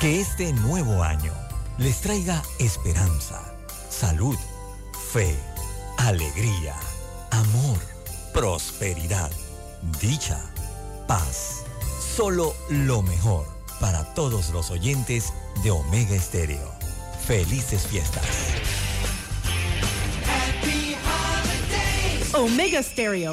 Que este nuevo año les traiga esperanza, salud, fe, alegría, amor, prosperidad, dicha, paz. Solo lo mejor para todos los oyentes de Omega Estéreo. Felices fiestas. Omega Stereo.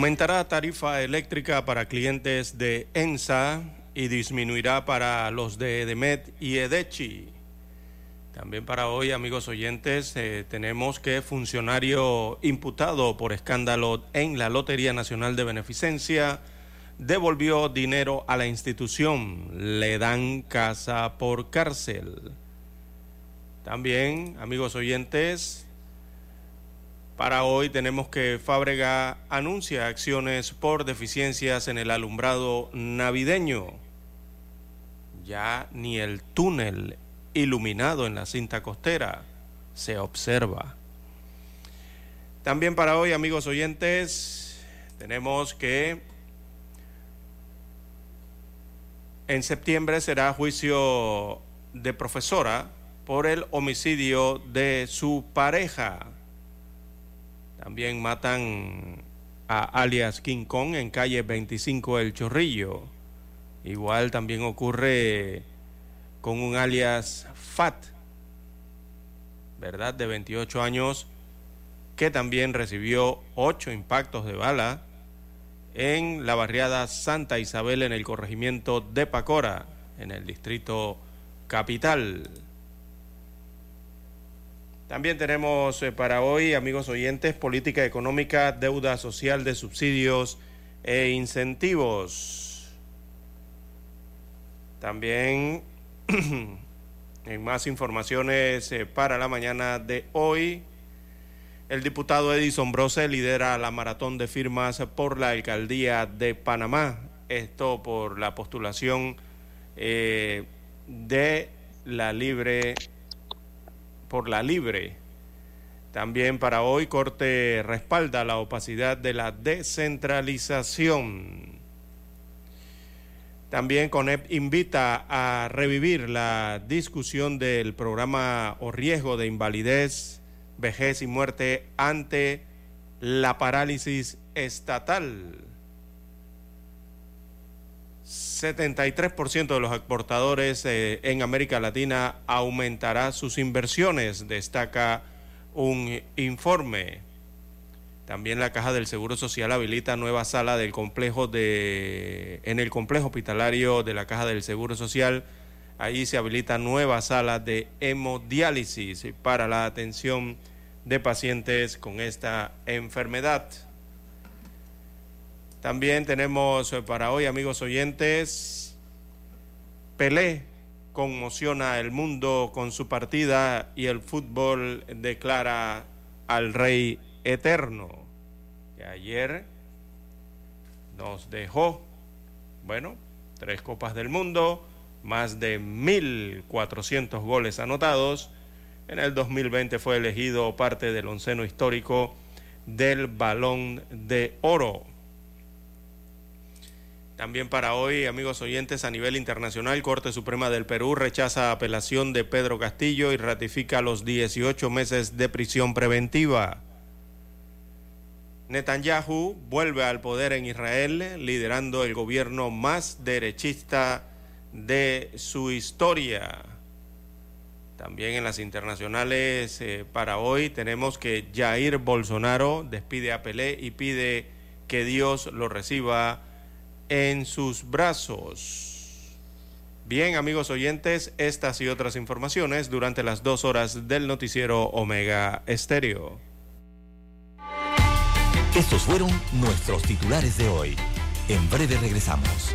Aumentará tarifa eléctrica para clientes de ENSA y disminuirá para los de EDEMET y EDECHI. También para hoy, amigos oyentes, eh, tenemos que funcionario imputado por escándalo en la Lotería Nacional de Beneficencia devolvió dinero a la institución. Le dan casa por cárcel. También, amigos oyentes, para hoy tenemos que Fábrega anuncia acciones por deficiencias en el alumbrado navideño. Ya ni el túnel iluminado en la cinta costera se observa. También para hoy, amigos oyentes, tenemos que en septiembre será juicio de profesora por el homicidio de su pareja. También matan a alias King Kong en calle 25 El Chorrillo. Igual también ocurre con un alias Fat, ¿verdad? De 28 años, que también recibió ocho impactos de bala en la barriada Santa Isabel en el corregimiento de Pacora, en el distrito capital. También tenemos eh, para hoy, amigos oyentes, política económica, deuda social de subsidios e incentivos. También en más informaciones eh, para la mañana de hoy, el diputado Edison Brose lidera la maratón de firmas por la alcaldía de Panamá. Esto por la postulación eh, de la libre por la libre. También para hoy, Corte respalda la opacidad de la descentralización. También CONEP invita a revivir la discusión del programa o riesgo de invalidez, vejez y muerte ante la parálisis estatal. 73% de los exportadores eh, en América Latina aumentará sus inversiones, destaca un informe. También la Caja del Seguro Social habilita nueva sala del complejo de en el complejo hospitalario de la Caja del Seguro Social. Ahí se habilita nueva sala de hemodiálisis para la atención de pacientes con esta enfermedad. También tenemos eh, para hoy, amigos oyentes, Pelé conmociona el mundo con su partida y el fútbol declara al Rey Eterno, que ayer nos dejó, bueno, tres copas del mundo, más de 1.400 goles anotados. En el 2020 fue elegido parte del onceno histórico del Balón de Oro. También para hoy, amigos oyentes, a nivel internacional, Corte Suprema del Perú rechaza apelación de Pedro Castillo y ratifica los 18 meses de prisión preventiva. Netanyahu vuelve al poder en Israel, liderando el gobierno más derechista de su historia. También en las internacionales eh, para hoy tenemos que Jair Bolsonaro despide a Pelé y pide que Dios lo reciba en sus brazos. Bien, amigos oyentes, estas y otras informaciones durante las dos horas del noticiero Omega Estéreo. Estos fueron nuestros titulares de hoy. En breve regresamos.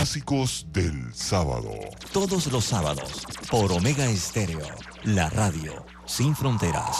Clásicos del sábado. Todos los sábados por Omega Estéreo, la radio sin fronteras.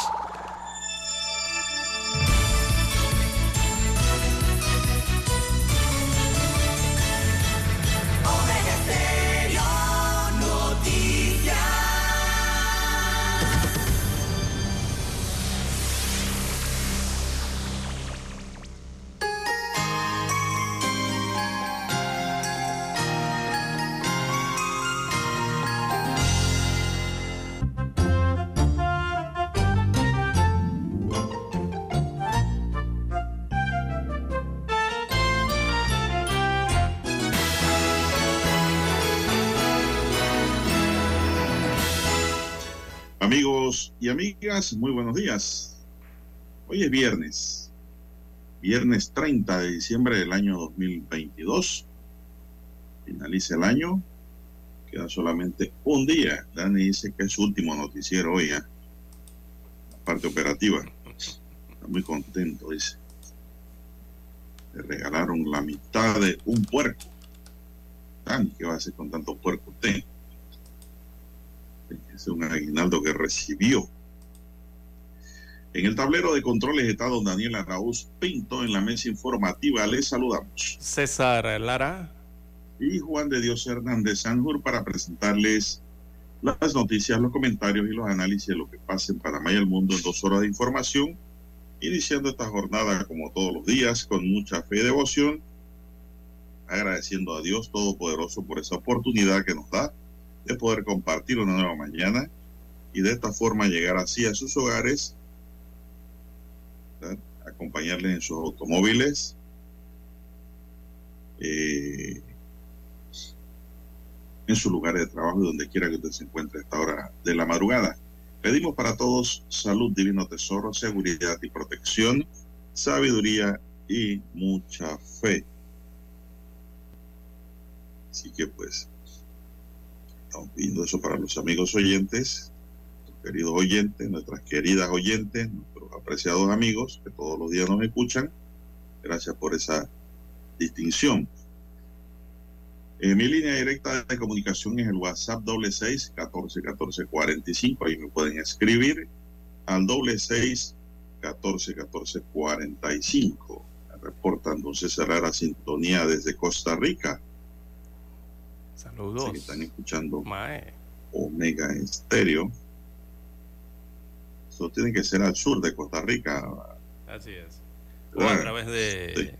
Y amigas, muy buenos días. Hoy es viernes, viernes 30 de diciembre del año 2022. Finaliza el año, queda solamente un día. Dani dice que es su último noticiero hoy, ¿eh? la parte operativa. Está muy contento, dice. Le regalaron la mitad de un puerco. Dani, ¿qué va a hacer con tanto puerco usted? Es un aguinaldo que recibió. En el tablero de controles está don Daniel Araúz Pinto en la mesa informativa. Les saludamos. César Lara. Y Juan de Dios Hernández Sanjur para presentarles las noticias, los comentarios y los análisis de lo que pasa en Panamá y el mundo en dos horas de información. Iniciando esta jornada como todos los días con mucha fe y devoción. Agradeciendo a Dios Todopoderoso por esa oportunidad que nos da de poder compartir una nueva mañana y de esta forma llegar así a sus hogares, acompañarles en sus automóviles, eh, en sus lugares de trabajo y donde quiera que usted se encuentre a esta hora de la madrugada. Pedimos para todos salud, divino tesoro, seguridad y protección, sabiduría y mucha fe. Así que pues Pidiendo eso para los amigos oyentes, queridos oyentes, nuestras queridas oyentes, nuestros apreciados amigos que todos los días nos escuchan. Gracias por esa distinción. Eh, mi línea directa de comunicación es el WhatsApp doble seis catorce catorce cuarenta y cinco. Ahí me pueden escribir al doble seis catorce catorce cuarenta y cinco. Reporta entonces cerrar la sintonía desde Costa Rica. Saludos. que están escuchando Omega Estéreo. Eso tiene que ser al sur de Costa Rica. Así es. O a través de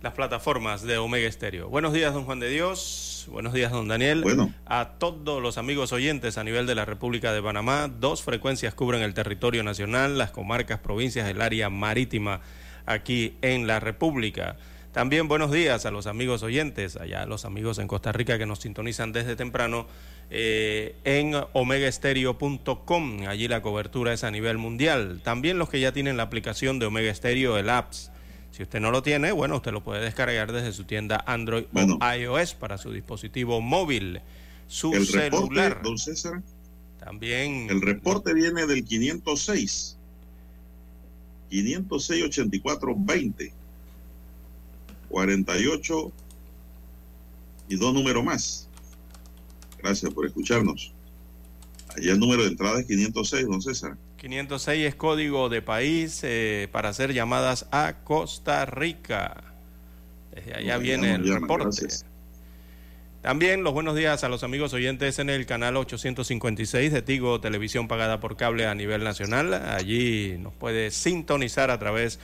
las plataformas de Omega Estéreo. Buenos días, don Juan de Dios. Buenos días, don Daniel. Bueno. A todos los amigos oyentes a nivel de la República de Panamá, dos frecuencias cubren el territorio nacional, las comarcas, provincias, el área marítima aquí en la República. También buenos días a los amigos oyentes, allá los amigos en Costa Rica que nos sintonizan desde temprano eh, en omegaestereo.com. Allí la cobertura es a nivel mundial. También los que ya tienen la aplicación de Omega Stereo, el apps. Si usted no lo tiene, bueno, usted lo puede descargar desde su tienda Android o iOS para su dispositivo móvil, su el celular. Reporte, don César, También. el reporte viene del 506. 506 84 20 48 y dos números más. Gracias por escucharnos. Allá el número de entrada es 506, don César. 506 es código de país eh, para hacer llamadas a Costa Rica. Desde allá viene el llaman, reporte. gracias. También los buenos días a los amigos oyentes en el canal 856 de Tigo, televisión pagada por cable a nivel nacional. Allí nos puede sintonizar a través de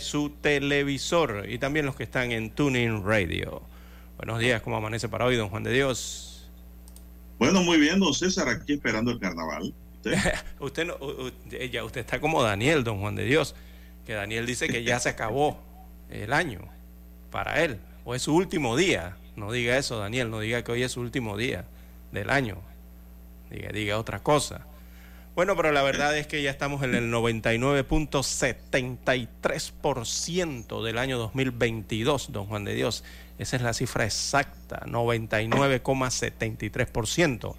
su televisor y también los que están en Tuning Radio. Buenos días, ¿cómo amanece para hoy, don Juan de Dios? Bueno, muy bien, don César, aquí esperando el carnaval. ¿Usted? Usted, no, u- u- ya, usted está como Daniel, don Juan de Dios, que Daniel dice que ya se acabó el año para él, o es su último día. No diga eso, Daniel, no diga que hoy es su último día del año. Diga, diga otra cosa. Bueno, pero la verdad es que ya estamos en el 99.73% del año 2022, don Juan de Dios. Esa es la cifra exacta, 99,73%,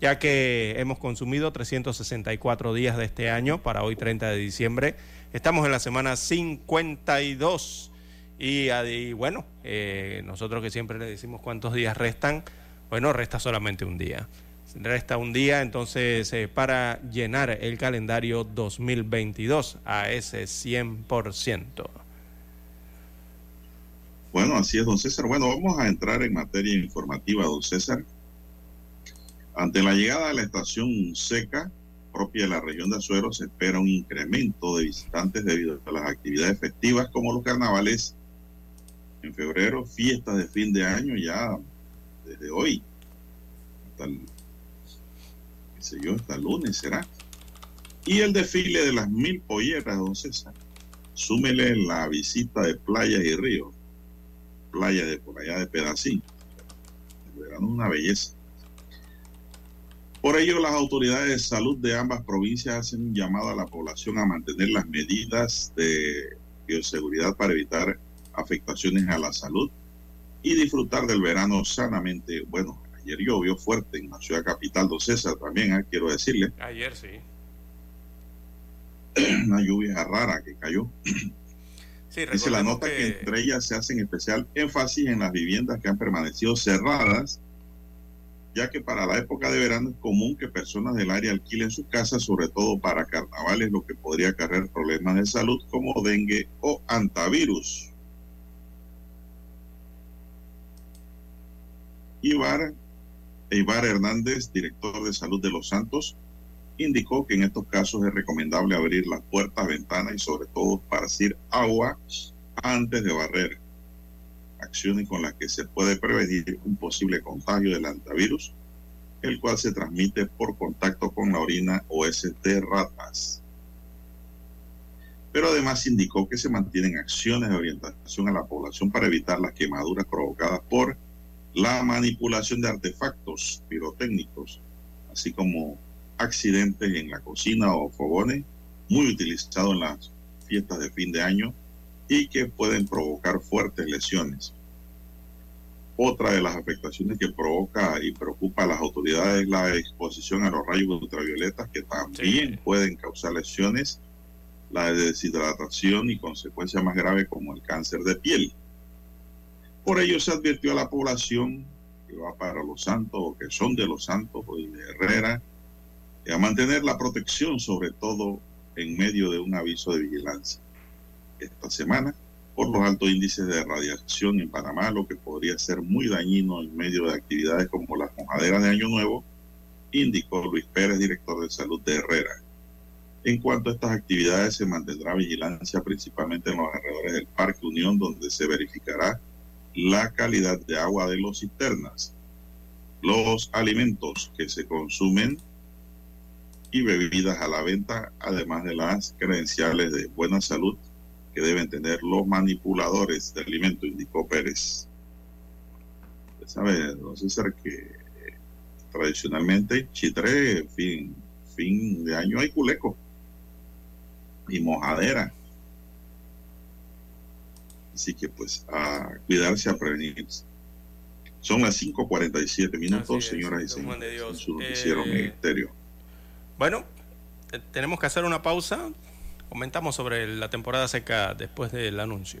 ya que hemos consumido 364 días de este año para hoy 30 de diciembre. Estamos en la semana 52 y, ah, y bueno, eh, nosotros que siempre le decimos cuántos días restan, bueno, resta solamente un día. Resta un día entonces eh, para llenar el calendario 2022 a ese 100%. Bueno, así es, don César. Bueno, vamos a entrar en materia informativa, don César. Ante la llegada de la estación seca propia de la región de Azuero, se espera un incremento de visitantes debido a las actividades festivas como los carnavales en febrero, fiestas de fin de año ya desde hoy hasta el, qué sé yo, hasta lunes será. Y el desfile de las mil polleras, don César. Súmele la visita de playas y ríos playa de por allá de Pedacín. El verano una belleza. Por ello, las autoridades de salud de ambas provincias hacen un llamado a la población a mantener las medidas de bioseguridad para evitar afectaciones a la salud y disfrutar del verano sanamente. Bueno, ayer llovió fuerte en la ciudad capital, don César, también, ¿eh? quiero decirle, Ayer sí. una lluvia rara que cayó. Sí, Dice la nota que... entre ellas se hacen especial énfasis en las viviendas que han permanecido cerradas, ya que para la época de verano es común que personas del área alquilen sus casas, sobre todo para carnavales, lo que podría acarrear problemas de salud como dengue o antivirus. Ibar, Ibar Hernández, director de salud de Los Santos, indicó que en estos casos es recomendable abrir las puertas, ventanas y sobre todo esparcir agua antes de barrer. Acciones con las que se puede prevenir un posible contagio del antivirus, el cual se transmite por contacto con la orina o de ratas. Pero además indicó que se mantienen acciones de orientación a la población para evitar las quemaduras provocadas por la manipulación de artefactos pirotécnicos, así como accidentes en la cocina o fogones, muy utilizados en las fiestas de fin de año y que pueden provocar fuertes lesiones. Otra de las afectaciones que provoca y preocupa a las autoridades es la exposición a los rayos ultravioletas que también Sí. pueden causar lesiones, la deshidratación y consecuencias más graves como el cáncer de piel. Por ello se advirtió a la población que va para los santos o que son de los santos y de Herrera a mantener la protección, sobre todo en medio de un aviso de vigilancia. Esta semana, por los altos índices de radiación en Panamá, lo que podría ser muy dañino en medio de actividades como las mojaderas de Año Nuevo, indicó Luis Pérez, director de salud de Herrera. En cuanto a estas actividades, se mantendrá vigilancia principalmente en los alrededores del Parque Unión, donde se verificará la calidad de agua de los cisternas, los alimentos que se consumen y bebidas a la venta, además de las credenciales de buena salud que deben tener los manipuladores de alimento, indicó Pérez. Usted sabe, don César, que eh, tradicionalmente Chitré, fin, fin de año hay culeco y mojadera. Así que pues a cuidarse, a prevenirse. Son las 5.47 minutos, señoras y señores. en su noticiero Eh, Ministerio. Bueno, eh, tenemos que hacer una pausa. Comentamos sobre la temporada seca después del anuncio.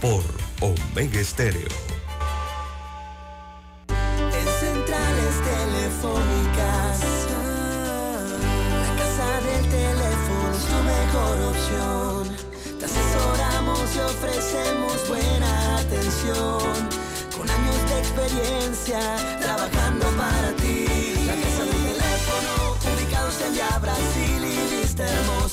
por Omega Estéreo. En centrales telefónicas, la casa del teléfono es tu mejor opción. Te asesoramos y ofrecemos buena atención. Con años de experiencia,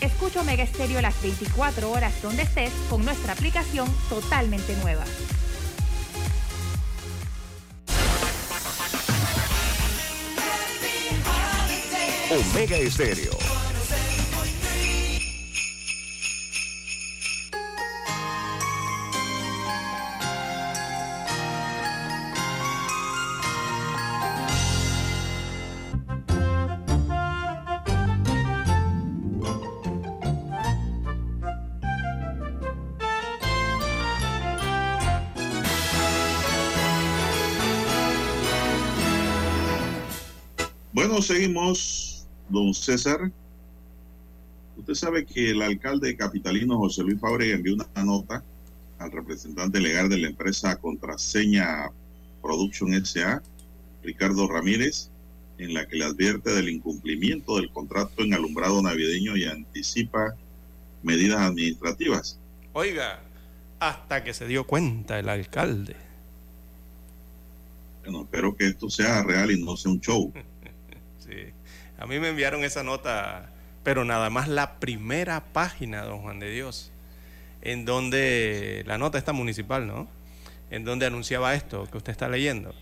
Escucha Omega Stereo las 24 horas donde estés con nuestra aplicación totalmente nueva. Omega Estéreo. Bueno, seguimos, don César. Usted sabe que el alcalde capitalino José Luis Fábrega envió una nota al representante legal de la empresa Contraseña Production SA, Ricardo Ramírez, en la que le advierte del incumplimiento del contrato en alumbrado navideño y anticipa medidas administrativas. Oiga, hasta que se dio cuenta el alcalde. Bueno, espero que esto sea real y no sea un show. Sí. A mí me enviaron esa nota, pero nada más la primera página, don Juan de Dios, en donde la nota está municipal, ¿no? En donde anunciaba esto que usted está leyendo.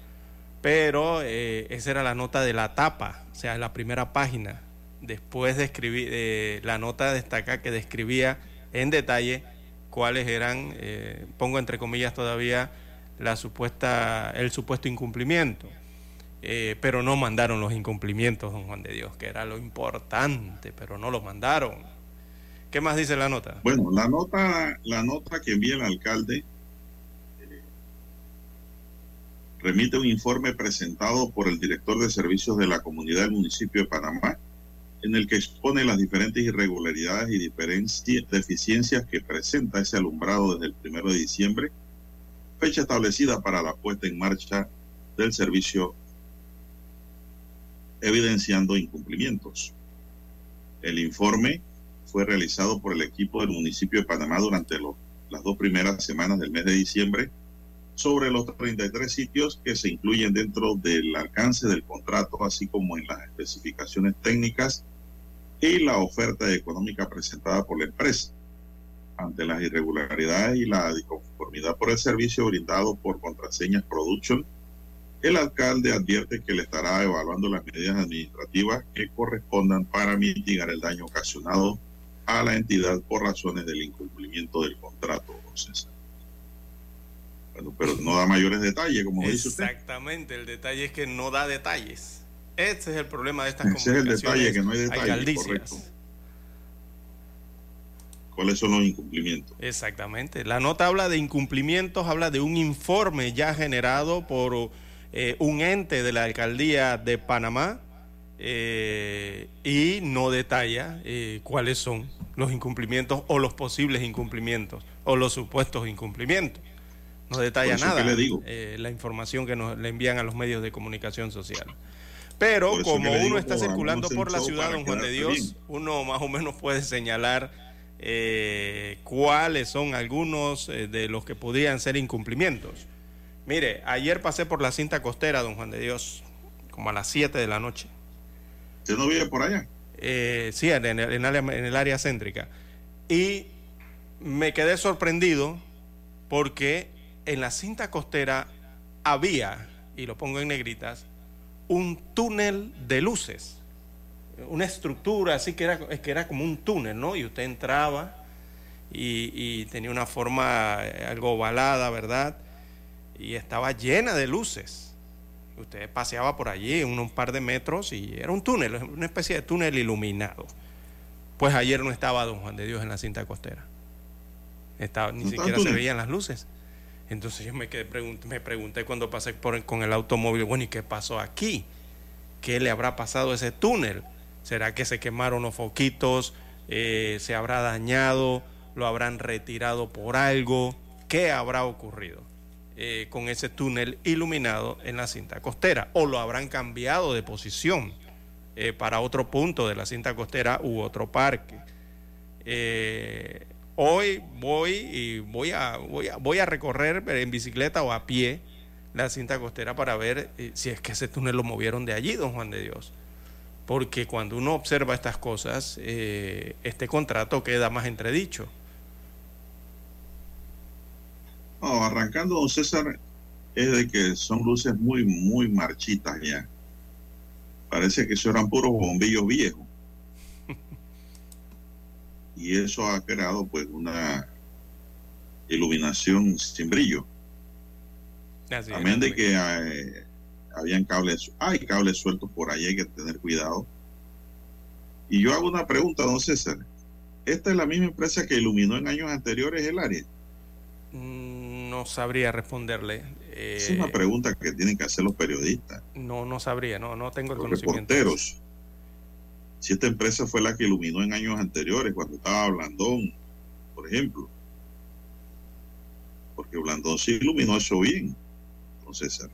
Pero eh, esa era la nota de la tapa, o sea, la primera página. Después de escribir, eh, la nota destaca que describía en detalle cuáles eran, eh, pongo entre comillas todavía, la supuesta, el supuesto incumplimiento. Eh, pero no mandaron los incumplimientos, don Juan de Dios, que era lo importante, pero no los mandaron. ¿Qué más dice la nota? Bueno, la nota, la nota que envía el alcalde eh, remite un informe presentado por el director de servicios de la comunidad del municipio de Panamá, en el que expone las diferentes irregularidades y deficiencias que presenta ese alumbrado desde el primero de diciembre, fecha establecida para la puesta en marcha del servicio, evidenciando incumplimientos. El informe fue realizado por el equipo del municipio de Panamá durante las dos primeras semanas del mes de diciembre sobre los 33 sitios que se incluyen dentro del alcance del contrato, así como en las especificaciones técnicas y la oferta económica presentada por la empresa. Ante las irregularidades y la disconformidad por el servicio brindado por Contraseñas Production, el alcalde advierte que le estará evaluando las medidas administrativas que correspondan para mitigar el daño ocasionado a la entidad por razones del incumplimiento del contrato, César. Bueno, pero no da mayores detalles, como dice usted. Exactamente, el detalle es que no da detalles. Este es el problema de estas Ese es el detalle, que no hay detalles, correcto. ¿Cuáles son los incumplimientos? Exactamente. La nota habla de incumplimientos, habla de un informe ya generado por eh, un ente de la alcaldía de Panamá eh, y no detalla eh, cuáles son los incumplimientos o los posibles incumplimientos o los supuestos incumplimientos. No detalla nada la información que nos le envían a los medios de comunicación social. Pero como uno está circulando por la ciudad, don Juan de Dios, uno más o menos puede señalar cuáles son algunos de los que podrían ser incumplimientos. Mire, ayer pasé por la cinta costera, don Juan de Dios, como a las 7 de la noche. ¿Usted no vive por allá? Eh, sí, en el, en, el, área céntrica. Y me quedé sorprendido porque en la cinta costera había, y lo pongo en negritas, un túnel de luces. Una estructura así que era, que era como un túnel, ¿no? Y usted entraba y, y tenía una forma eh, algo ovalada, ¿verdad? Y estaba llena de luces. Usted paseaba por allí en un par de metros y era un túnel, una especie de túnel iluminado. Pues ayer no estaba Don Juan de Dios en la cinta costera. Estaba, ni siquiera se veían las luces. Entonces yo me, quedé, me pregunté cuando pasé por, con el automóvil, bueno, ¿y qué pasó aquí? ¿Qué le habrá pasado a ese túnel? ¿Será que se quemaron los foquitos? Eh, ¿Se habrá dañado? ¿Lo habrán retirado por algo? ¿Qué habrá ocurrido? Eh, con ese túnel iluminado en la cinta costera o lo habrán cambiado de posición eh, para otro punto de la cinta costera u otro parque. Eh, hoy voy y voy a, voy a, voy a recorrer en bicicleta o a pie la cinta costera para ver si es que ese túnel lo movieron de allí, don Juan de Dios. Porque cuando uno observa estas cosas, este contrato queda más entredicho. No, arrancando, don César, es de que son luces muy, muy marchitas ya. Parece que eso eran puros bombillos viejos. y eso ha creado pues una iluminación sin brillo. También de que eh, habían cables, hay cables sueltos por ahí, hay que tener cuidado. Y yo hago una pregunta, don César. ¿Esta es la misma empresa que iluminó en años anteriores el área? Mm, no sabría responderle. es una eh, pregunta que tienen que hacer los periodistas. No, no sabría, no, no tengo el los Reporteros. Si esta empresa fue la que iluminó en años anteriores, cuando estaba Blandón, por ejemplo. Porque Blandón sí iluminó eso bien, entonces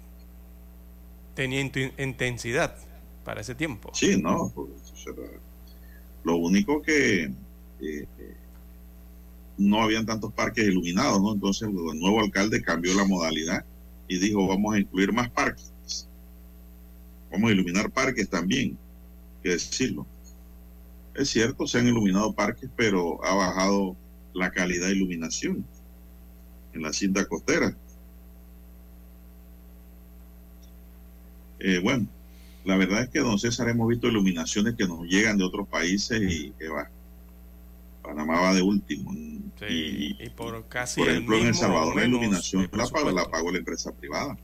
Tenía intensidad para ese tiempo. Sí, no. Lo único que eh, no habían tantos parques iluminados, ¿no? Entonces el nuevo alcalde cambió la modalidad y dijo, vamos a incluir más parques. Vamos a iluminar parques también, que decirlo. Es cierto, se han iluminado parques, pero ha bajado la calidad de iluminación en la cinta costera. Eh, bueno, la verdad es que, don César, hemos visto iluminaciones que nos llegan de otros países y que va. Panamá va de último y, por casi. Por ejemplo, en El Salvador la iluminación la pagó, la pagó la empresa privada.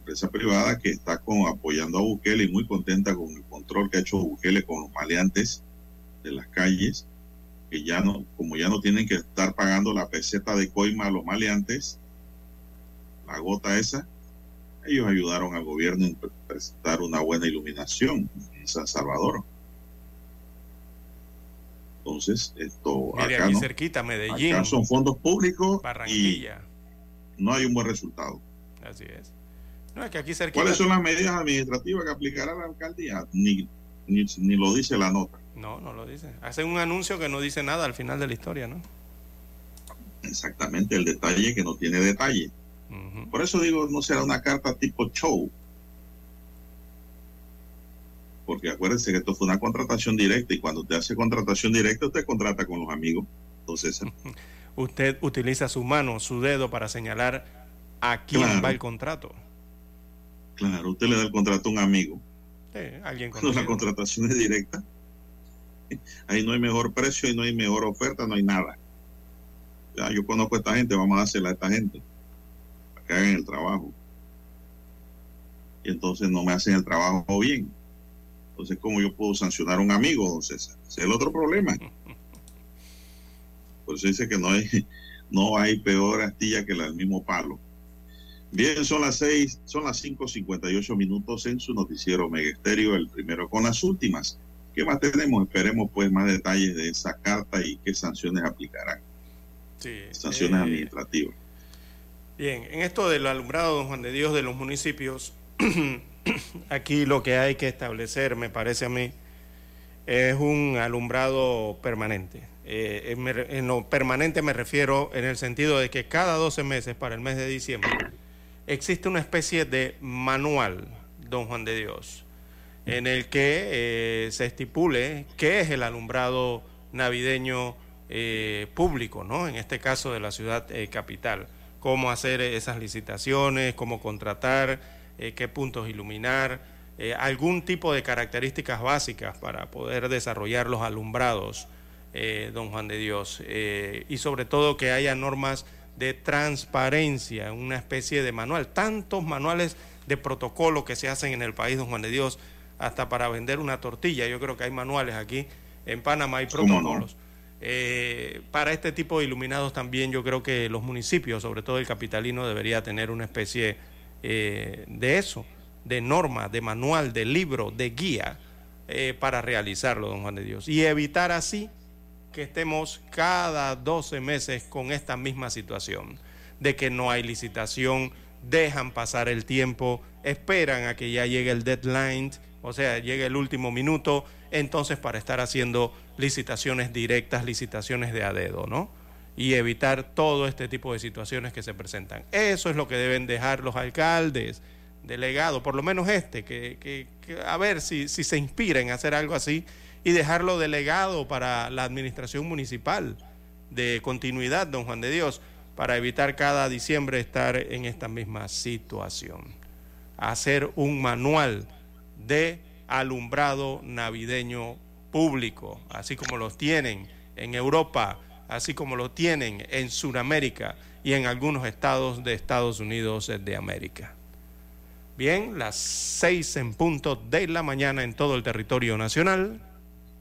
Empresa privada que está con, apoyando a Bukele y muy contenta con el control que ha hecho Bukele con los maleantes de las calles, que ya no, como ya no tienen que estar pagando la peseta de coima a los maleantes, la gota esa, ellos ayudaron al gobierno a prestar una buena iluminación en San Salvador. Entonces, esto acá, aquí cerquita, Medellín. Acá son fondos públicos Barranquilla. y no hay un buen resultado. Así es. No, es que aquí cerquita... ¿Cuáles son las medidas administrativas que aplicará la alcaldía? Ni, ni, lo dice la nota. No, no lo dice. Hace un anuncio que no dice nada al final de la historia, ¿no? Exactamente, el detalle que no tiene detalle. Por eso digo, no será una carta tipo show. Porque acuérdense que esto fue una contratación directa y cuando usted hace contratación directa, usted contrata con los amigos. Entonces, usted utiliza su mano, su dedo para señalar a quién va el contrato. Claro, usted le da el contrato a un amigo. Sí, alguien Cuando la contratación es directa, ahí no hay mejor precio y no hay mejor oferta, no hay nada. Ya, yo conozco a esta gente, vamos a hacerla a esta gente para que hagan el trabajo. Y entonces no me hacen el trabajo bien. Entonces, ¿cómo yo puedo sancionar a un amigo, don César? Ese es el otro problema. Por eso dice que no hay, no hay peor astilla que la del mismo palo. Bien, son las seis, son las 5.58 minutos en su noticiero Megesterio, el primero con las últimas. ¿Qué más tenemos? Esperemos pues más detalles de esa carta y qué sanciones aplicarán. Sí, sanciones eh, administrativas. Bien, en esto del alumbrado, don Juan de Dios, de los municipios, aquí lo que hay que establecer, me parece a mí, es un alumbrado permanente. Eh, en, lo permanente me refiero en el sentido de que cada 12 meses, para el mes de diciembre, existe una especie de manual, don Juan de Dios, en el que eh, se estipule qué es el alumbrado navideño eh, público, ¿no? En este caso de la ciudad capital, cómo hacer esas licitaciones, cómo contratar, qué puntos iluminar, algún tipo de características básicas para poder desarrollar los alumbrados, don Juan de Dios, y sobre todo que haya normas de transparencia, una especie de manual, tantos manuales de protocolo que se hacen en el país, don Juan de Dios, hasta para vender una tortilla. Yo creo que hay manuales aquí en Panamá, hay protocolos. Eh, para este tipo de iluminados también yo creo que los municipios, sobre todo el capitalino, debería tener una especie eh, de eso, de norma, de manual, de libro, de guía eh, para realizarlo, don Juan de Dios. Y evitar así que estemos cada 12 meses con esta misma situación, de que no hay licitación, dejan pasar el tiempo, esperan a que ya llegue el deadline, o sea, llegue el último minuto, entonces para estar haciendo licitaciones directas, licitaciones de a dedo, ¿no? Y evitar todo este tipo de situaciones que se presentan. Eso es lo que deben dejar los alcaldes, delegados, por lo menos este, que, a ver si, si se inspira en hacer algo así y dejarlo delegado para la administración municipal de continuidad, don Juan de Dios, para evitar cada diciembre estar en esta misma situación. Hacer un manual de alumbrado navideño público, así como los tienen en Europa, así como lo tienen en Sudamérica y en algunos estados de Estados Unidos de América. Bien, las seis en punto de la mañana en todo el territorio nacional.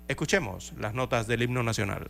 Escuchemos las notas del himno nacional.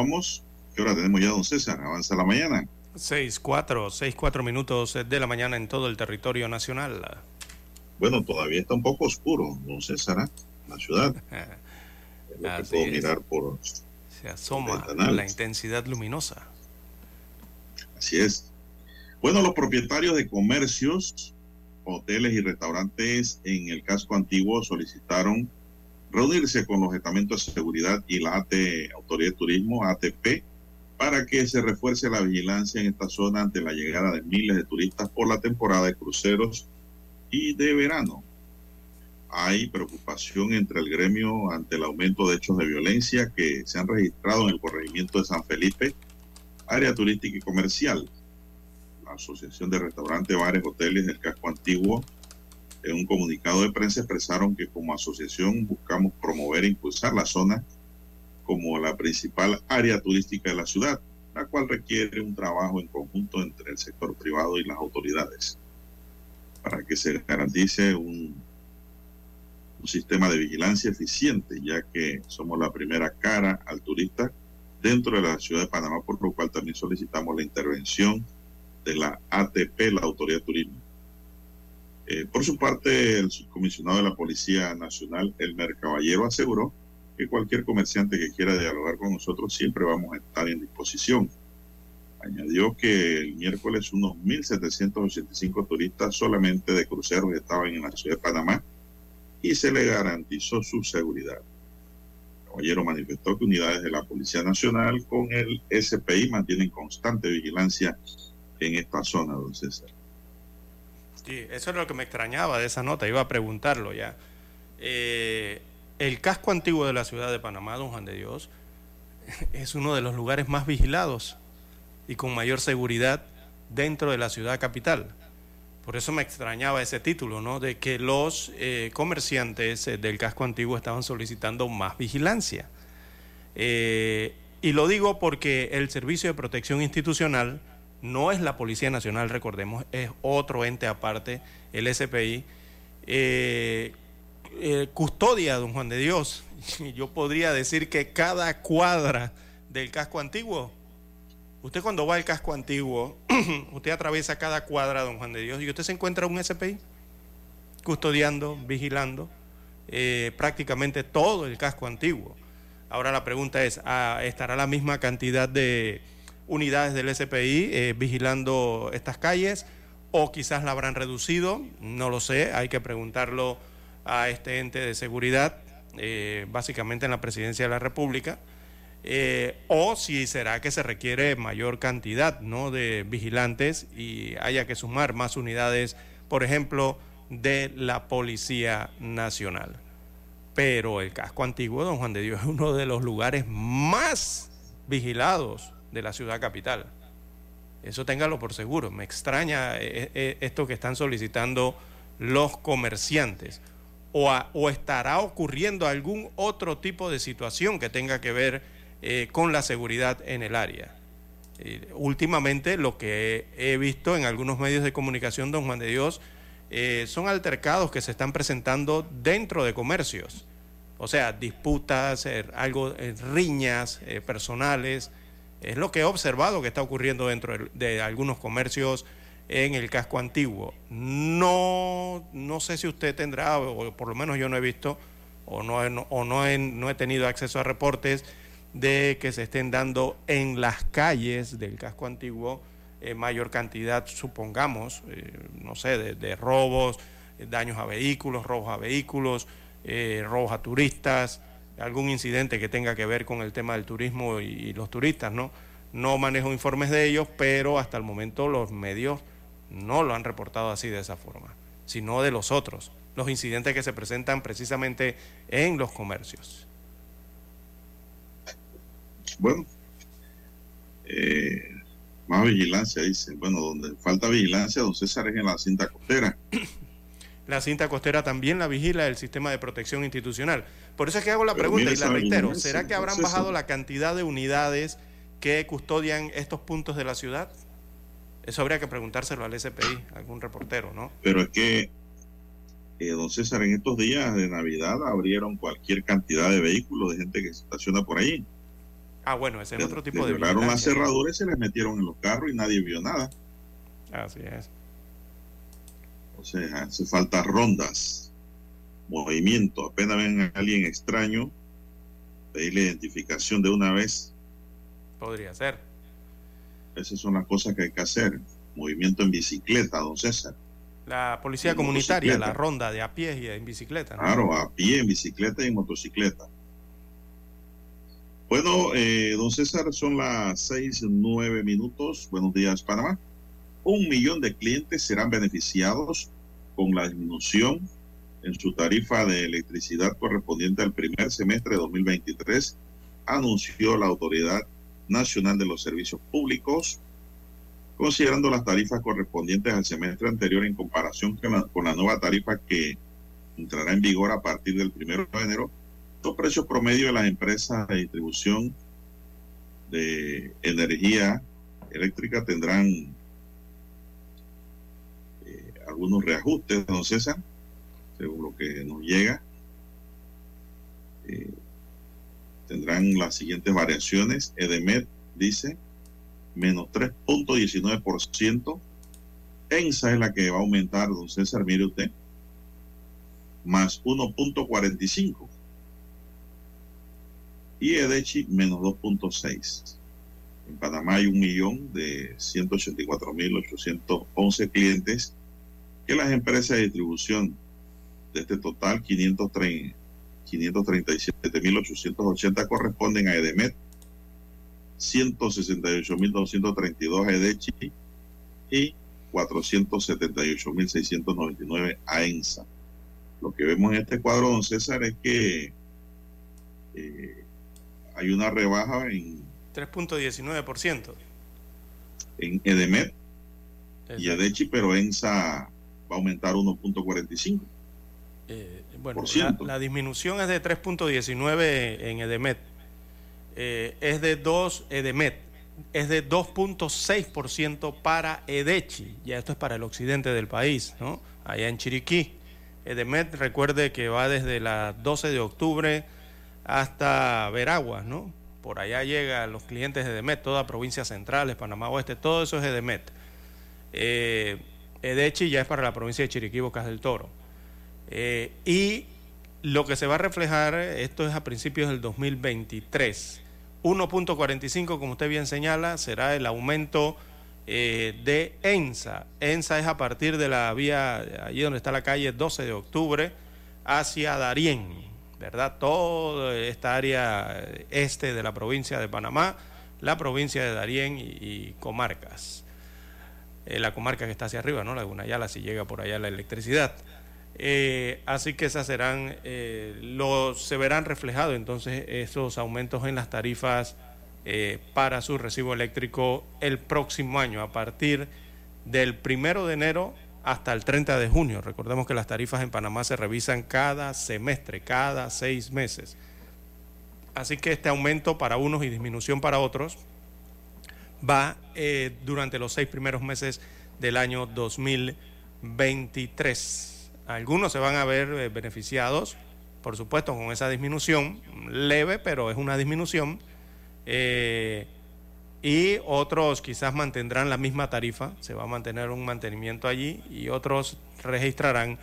Continuamos. ¿Qué hora tenemos ya, don César? Avanza la mañana. Seis, cuatro, seis, cuatro minutos de la mañana en todo el territorio nacional. Bueno, todavía está un poco oscuro, don César, ¿eh? la ciudad. Es lo que puedo mirar por. Se asoma la intensidad luminosa. Así es. Bueno, los propietarios de comercios, hoteles y restaurantes en el casco antiguo solicitaron reunirse con los estamentos de seguridad y la AT, Autoridad de Turismo, ATP, para que se refuerce la vigilancia en esta zona ante la llegada de miles de turistas por la temporada de cruceros y de verano. Hay preocupación entre el gremio ante el aumento de hechos de violencia que se han registrado en el corregimiento de San Felipe, área turística y comercial. La Asociación de Restaurantes, Bares, Hoteles del Casco Antiguo en un comunicado de prensa expresaron que como asociación buscamos promover e impulsar la zona como la principal área turística de la ciudad, la cual requiere un trabajo en conjunto entre el sector privado y las autoridades para que se garantice un, sistema de vigilancia eficiente, ya que somos la primera cara al turista dentro de la ciudad de Panamá, por lo cual también solicitamos la intervención de la ATP, la Autoridad de Turismo eh, por su parte, el subcomisionado de la Policía Nacional, Elmer Caballero, aseguró que cualquier comerciante que quiera dialogar con nosotros siempre vamos a estar en disposición. Añadió que el miércoles unos 1.785 turistas solamente de cruceros estaban en la ciudad de Panamá y se le garantizó su seguridad. Caballero manifestó que unidades de la Policía Nacional con el SPI mantienen constante vigilancia en esta zona, don César. Sí, eso es lo que me extrañaba de esa nota, iba a preguntarlo ya. Eh, el casco antiguo de la ciudad de Panamá, don Juan de Dios, es uno de los lugares más vigilados y con mayor seguridad dentro de la ciudad capital. Por eso me extrañaba ese título, ¿no? De que los eh, comerciantes eh, del casco antiguo estaban solicitando más vigilancia. y lo digo porque el Servicio de Protección Institucional no es la Policía Nacional, recordemos, es otro ente aparte, el SPI, eh, eh, don Juan de Dios. Yo podría decir que cada cuadra del casco antiguo, usted cuando va al casco antiguo, usted atraviesa cada cuadra, don Juan de Dios, y usted se encuentra un SPI custodiando, vigilando eh, prácticamente todo el casco antiguo. Ahora la pregunta es, ah, ¿estará la misma cantidad de unidades del SPI eh, vigilando estas calles o quizás la habrán reducido, no lo sé, hay que preguntarlo a este ente de seguridad, eh, básicamente en la presidencia de la República, eh, o si será que se requiere mayor cantidad ¿no? de vigilantes y haya que sumar más unidades, por ejemplo, de la Policía Nacional. Pero el casco antiguo, don Juan de Dios, es uno de los lugares más vigilados de la ciudad capital. Eso téngalo por seguro. Me extraña eh, eh, esto que están solicitando los comerciantes. O, estará ocurriendo algún otro tipo de situación que tenga que ver eh, con la seguridad en el área. últimamente lo que he, visto en algunos medios de comunicación, don Juan de Dios, son altercados que se están presentando dentro de comercios. O sea, disputas, algo, riñas personales es lo que he observado que está ocurriendo dentro de, algunos comercios en el casco antiguo. No, no sé si usted tendrá, o por lo menos yo no he visto, o no, o no, he, tenido acceso a reportes de que se estén dando en las calles del casco antiguo eh, mayor cantidad, supongamos, eh, no sé, de, robos, daños a vehículos, robos a vehículos, eh, robos a turistas, algún incidente que tenga que ver con el tema del turismo y, los turistas, ¿no? No manejo informes de ellos, pero hasta el momento los medios no lo han reportado así de esa forma, sino de los otros, los incidentes que se presentan precisamente en los comercios. Bueno, eh, más vigilancia, dice. Bueno, donde falta vigilancia, don César, es en la cinta costera. La cinta costera también la vigila el sistema de protección institucional. Por eso es que hago la pregunta y la reitero. ¿Será que habrán bajado la cantidad de unidades que custodian estos puntos de la ciudad? Eso habría que preguntárselo al SPI, algún reportero, ¿no? Pero es que, eh, don César, en estos días de Navidad abrieron cualquier cantidad de vehículos, de gente que se estaciona por ahí. Ah, bueno, ese es otro tipo de... Cerraron las cerraduras y se les metieron en los carros y nadie vio nada. Así es. O sea, hace falta rondas, movimiento. Apenas ven a alguien extraño, pedir la identificación de una vez. Podría ser. Esas son las cosas que hay que hacer. Movimiento en bicicleta, don César. La policía comunitaria, la ronda de a pie y en bicicleta. Claro, a pie, en bicicleta y en motocicleta. Bueno, eh, don César, son las seis, nueve minutos. Buenos días, Panamá un millón de clientes serán beneficiados con la disminución en su tarifa de electricidad correspondiente al primer semestre de 2023, anunció la Autoridad Nacional de los Servicios Públicos, considerando las tarifas correspondientes al semestre anterior en comparación con la, nueva tarifa que entrará en vigor a partir del primero de enero. Los precios promedio de las empresas de distribución de energía eléctrica tendrán algunos reajustes, don César, según lo que nos llega. Eh, tendrán las siguientes variaciones. Edemet dice menos 3.19%. ENSA es la que va a aumentar, don César, mire usted, más 1.45. Y Edechi menos 2.6. En Panamá hay un millón de 184.811 clientes que las empresas de distribución de este total 537.880 corresponden a EDEMET, 168.232 a EDECHI y 478.699 a ENSA. Lo que vemos en este cuadro, don César, es que eh, hay una rebaja en 3.19% en EDEMET y EDECHI, pero ENSA va a aumentar 1.45. Eh, bueno, la, la, disminución es de 3.19 en Edemet. Eh, es de 2 Edemet. Es de 2.6% para Edechi. Ya esto es para el occidente del país, ¿no? Allá en Chiriquí. Edemet, recuerde que va desde las 12 de octubre hasta Veraguas, ¿no? Por allá llegan los clientes de Edemet, toda provincia centrales, Panamá Oeste, todo eso es Edemet. Eh, Edechi ya es para la provincia de Chiriquí, Bocas del Toro. Eh, y lo que se va a reflejar, esto es a principios del 2023. 1.45, como usted bien señala, será el aumento eh, de ENSA. ENSA es a partir de la vía, allí donde está la calle 12 de octubre, hacia Darién, ¿verdad? Toda esta área este de la provincia de Panamá, la provincia de Darién y comarcas. Eh, la comarca que está hacia arriba, ¿no? Laguna Yala, si llega por allá la electricidad. Eh, así que esas serán, eh, lo, se verán reflejados entonces esos aumentos en las tarifas para su recibo eléctrico el próximo año, a partir del primero de enero hasta el 30 de junio. Recordemos que las tarifas en Panamá se revisan cada semestre, cada seis meses. Así que este aumento para unos y disminución para otros va eh, durante los seis primeros meses del año 2023. Algunos se van a ver eh, beneficiados, por supuesto, con esa disminución leve, pero es una disminución. Eh, y otros quizás mantendrán la misma tarifa, se va a mantener un mantenimiento allí y otros registrarán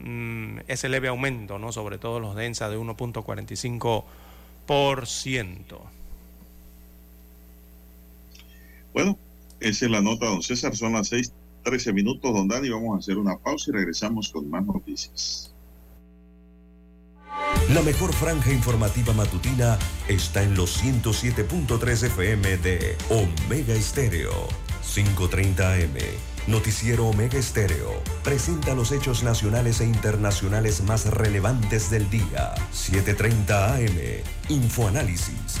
mm, ese leve aumento, ¿no? sobre todo los densa de 1.45%. Bueno, esa es la nota, don César. Son las seis trece minutos, don Dani. Vamos a hacer una pausa y regresamos con más noticias. La mejor franja informativa matutina está en los 107.3 FM de Omega Estéreo. 530 AM. Noticiero Omega Estéreo. Presenta los hechos nacionales e internacionales más relevantes del día. 730 AM. Infoanálisis.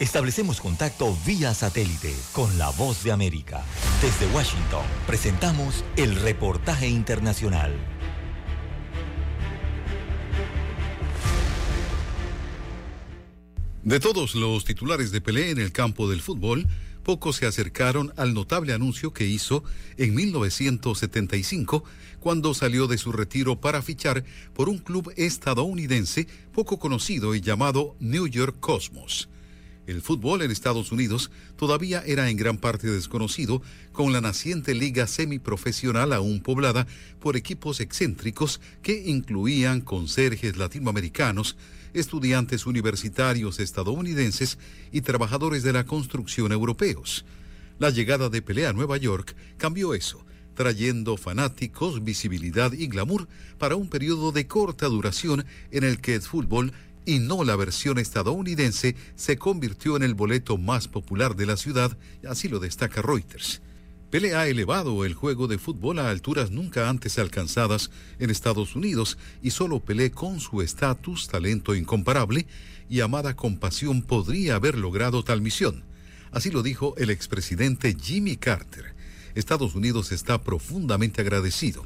establecemos contacto vía satélite con la voz de América. Desde Washington, presentamos el reportaje internacional. De todos los titulares de Pelé en el campo del fútbol, pocos se acercaron al notable anuncio que hizo en 1975 cuando salió de su retiro para fichar por un club estadounidense poco conocido y llamado New York Cosmos. El fútbol en Estados Unidos todavía era en gran parte desconocido, con la naciente liga semiprofesional aún poblada por equipos excéntricos que incluían conserjes latinoamericanos, estudiantes universitarios estadounidenses y trabajadores de la construcción europeos. La llegada de Pelé a Nueva York cambió eso, trayendo fanáticos, visibilidad y glamour para un periodo de corta duración en el que el fútbol y no la versión estadounidense se convirtió en el boleto más popular de la ciudad, así lo destaca Reuters. Pele ha elevado el juego de fútbol a alturas nunca antes alcanzadas en Estados Unidos y solo Pelé con su estatus, talento incomparable y amada compasión podría haber logrado tal misión. Así lo dijo el expresidente Jimmy Carter. Estados Unidos está profundamente agradecido.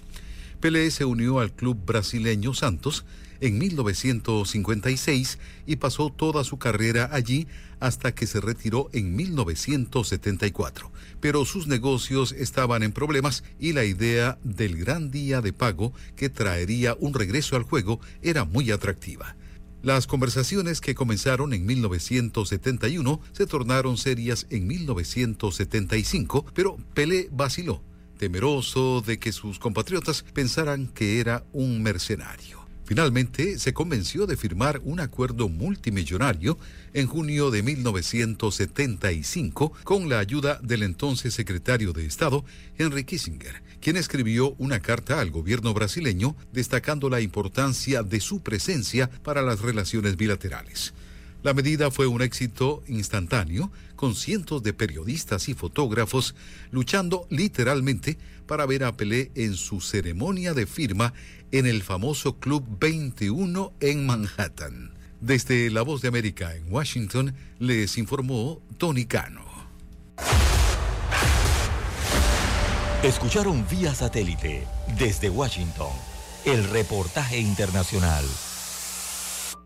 Pelé se unió al club brasileño Santos en 1956 y pasó toda su carrera allí hasta que se retiró en 1974. Pero sus negocios estaban en problemas y la idea del gran día de pago que traería un regreso al juego era muy atractiva. Las conversaciones que comenzaron en 1971 se tornaron serias en 1975, pero Pelé vaciló, temeroso de que sus compatriotas pensaran que era un mercenario. Finalmente, se convenció de firmar un acuerdo multimillonario en junio de 1975 con la ayuda del entonces secretario de Estado, Henry Kissinger, quien escribió una carta al gobierno brasileño destacando la importancia de su presencia para las relaciones bilaterales. La medida fue un éxito instantáneo, con cientos de periodistas y fotógrafos luchando literalmente para ver a Pelé en su ceremonia de firma en el famoso Club 21 en Manhattan. Desde La Voz de América en Washington les informó Tony Cano. Escucharon vía satélite desde Washington el reportaje internacional.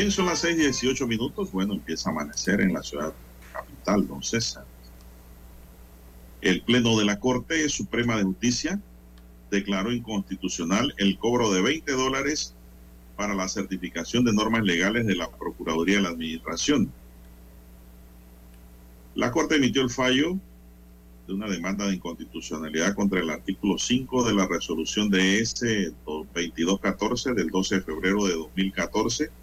Bien, son las 6 y 18 minutos. Bueno, empieza a amanecer en la ciudad capital, don César. El Pleno de la Corte Suprema de Justicia declaró inconstitucional el cobro de 20 dólares para la certificación de normas legales de la Procuraduría de la Administración. La Corte emitió el fallo de una demanda de inconstitucionalidad contra el artículo 5 de la resolución de S 2214 del 12 de febrero de 2014.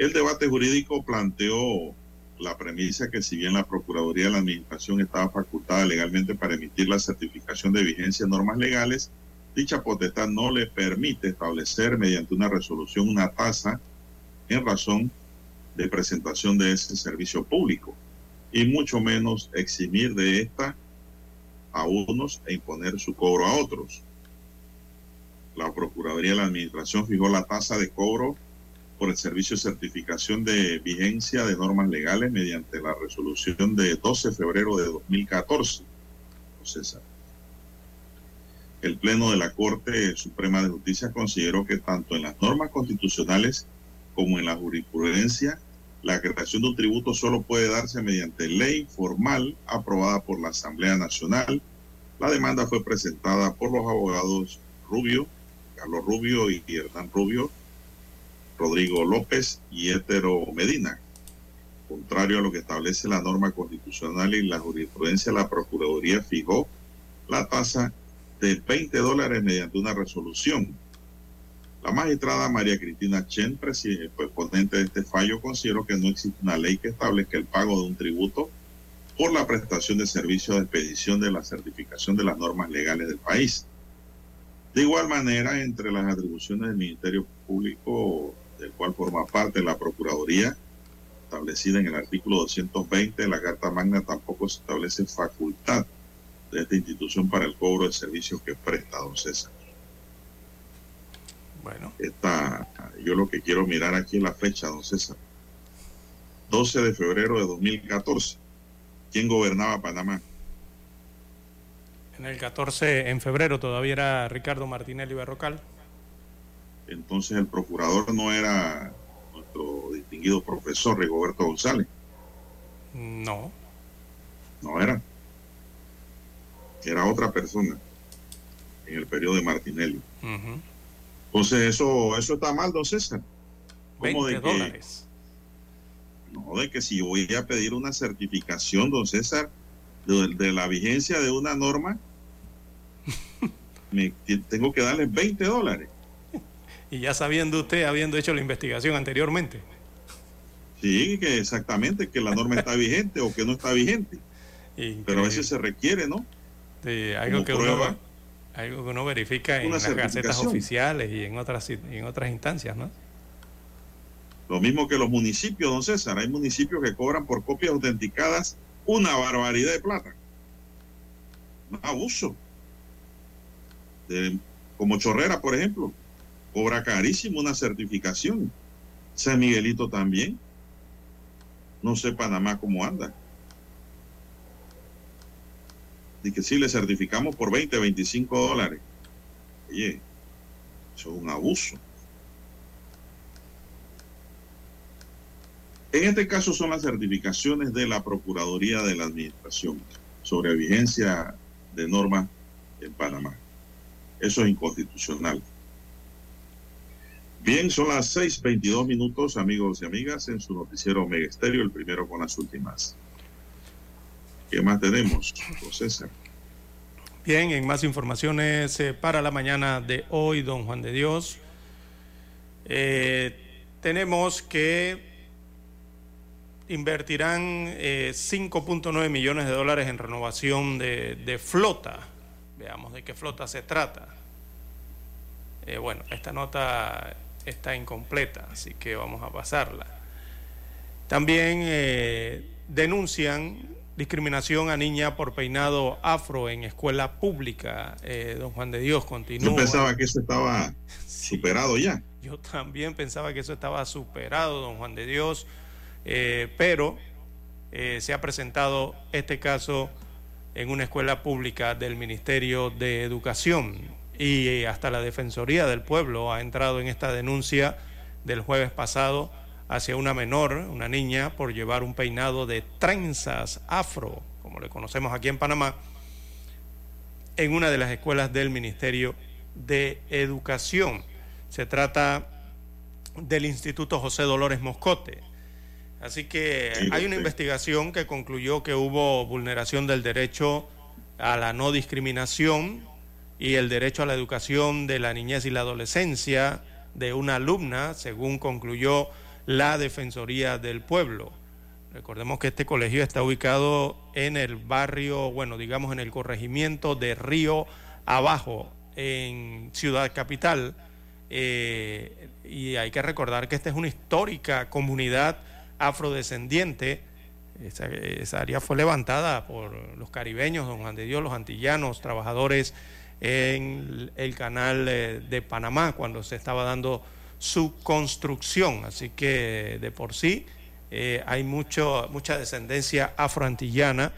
El debate jurídico planteó la premisa que si bien la Procuraduría de la Administración estaba facultada legalmente para emitir la certificación de vigencia de normas legales, dicha potestad no le permite establecer mediante una resolución una tasa en razón de presentación de ese servicio público y mucho menos eximir de esta a unos e imponer su cobro a otros. La Procuraduría de la Administración fijó la tasa de cobro por el servicio de certificación de vigencia de normas legales mediante la resolución de 12 de febrero de 2014. César. El Pleno de la Corte Suprema de Justicia consideró que tanto en las normas constitucionales como en la jurisprudencia, la creación de un tributo solo puede darse mediante ley formal aprobada por la Asamblea Nacional. La demanda fue presentada por los abogados Rubio, Carlos Rubio y Hernán Rubio, Rodrigo López y Hétero Medina. Contrario a lo que establece la norma constitucional y la jurisprudencia, la Procuraduría fijó la tasa de 20 dólares mediante una resolución. La magistrada María Cristina Chen, pues, ponente de este fallo, consideró que no existe una ley que establezca el pago de un tributo por la prestación de servicios de expedición de la certificación de las normas legales del país. De igual manera, entre las atribuciones del Ministerio Público del cual forma parte la Procuraduría, establecida en el artículo 220 de la Carta Magna, tampoco se establece facultad de esta institución para el cobro de servicios que presta don César. Bueno. Esta, yo lo que quiero mirar aquí es la fecha, don César. 12 de febrero de 2014. ¿Quién gobernaba Panamá? En el 14, en febrero, todavía era Ricardo Martinelli Berrocal entonces el procurador no era nuestro distinguido profesor Rigoberto González. No. No era. Era otra persona en el periodo de Martinelli. Entonces eso, eso está mal, don César. ¿Cómo de dólares. no, de que si voy a pedir una certificación, don César, de, la vigencia de una norma, me, tengo que darle 20 dólares. Y ya sabiendo usted, habiendo hecho la investigación anteriormente. Sí, que exactamente, que la norma está vigente o que no está vigente. Pero a veces se requiere, ¿no? De algo, que uno, algo que uno verifica en las gacetas oficiales y en otras, en otras instancias, ¿no? Lo mismo que los municipios, don César. Hay municipios que cobran por copias autenticadas una barbaridad de plata. Un abuso. como Chorrera, por ejemplo cobra carísimo una certificación. San Miguelito también. No sé Panamá cómo anda. Y que si le certificamos por 20, 25 dólares. Oye, eso es un abuso. En este caso son las certificaciones de la Procuraduría de la Administración sobre vigencia de normas en Panamá. Eso es inconstitucional. Bien, son las 6:22 minutos, amigos y amigas, en su noticiero Mega Estéreo, el primero con las últimas. ¿Qué más tenemos, César? Bien, en más informaciones eh, para la mañana de hoy, don Juan de Dios, eh, tenemos que invertirán 5.9 eh, millones de dólares en renovación de, de flota. Veamos de qué flota se trata. bueno, esta nota está incompleta, así que vamos a pasarla. También eh, denuncian discriminación a niña por peinado afro en escuela pública. Eh, don Juan de Dios continúa. Yo pensaba que eso estaba superado ya. Yo también pensaba que eso estaba superado, don Juan de Dios, eh, pero se ha presentado este caso en una escuela pública del Ministerio de Educación y hasta la Defensoría del Pueblo ha entrado en esta denuncia del jueves pasado hacia una menor, una niña, por llevar un peinado de trenzas afro, como le conocemos aquí en Panamá, en una de las escuelas del Ministerio de Educación. Se trata del Instituto José Dolores Moscote. Así que hay una investigación que concluyó que hubo vulneración del derecho a la no discriminación y el derecho a la educación de la niñez y la adolescencia de una alumna, según concluyó la Defensoría del Pueblo. Recordemos que este colegio está ubicado en el barrio, bueno, digamos en el corregimiento de Río Abajo, en Ciudad Capital. Eh, y hay que recordar que esta es una histórica comunidad afrodescendiente. Esa, área fue levantada por los caribeños, don Juan de Dios, los antillanos, trabajadores en el canal eh, de Panamá cuando se estaba dando su construcción. Así que de por sí eh, hay mucho, mucha descendencia afroantillana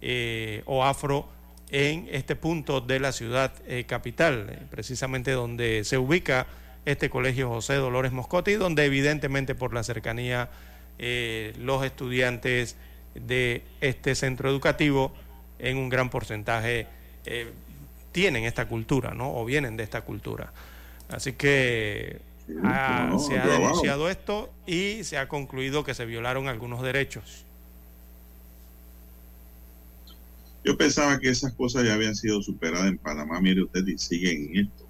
eh, o afro en este punto de la ciudad capital, precisamente donde se ubica este colegio José Dolores Moscote y donde evidentemente por la cercanía los estudiantes de este centro educativo en un gran porcentaje tienen esta cultura, ¿no? O vienen de esta cultura. Así que se ha denunciado esto y se ha concluido que se violaron algunos derechos. Yo pensaba que esas cosas ya habían sido superadas en Panamá, mire usted, y siguen en esto.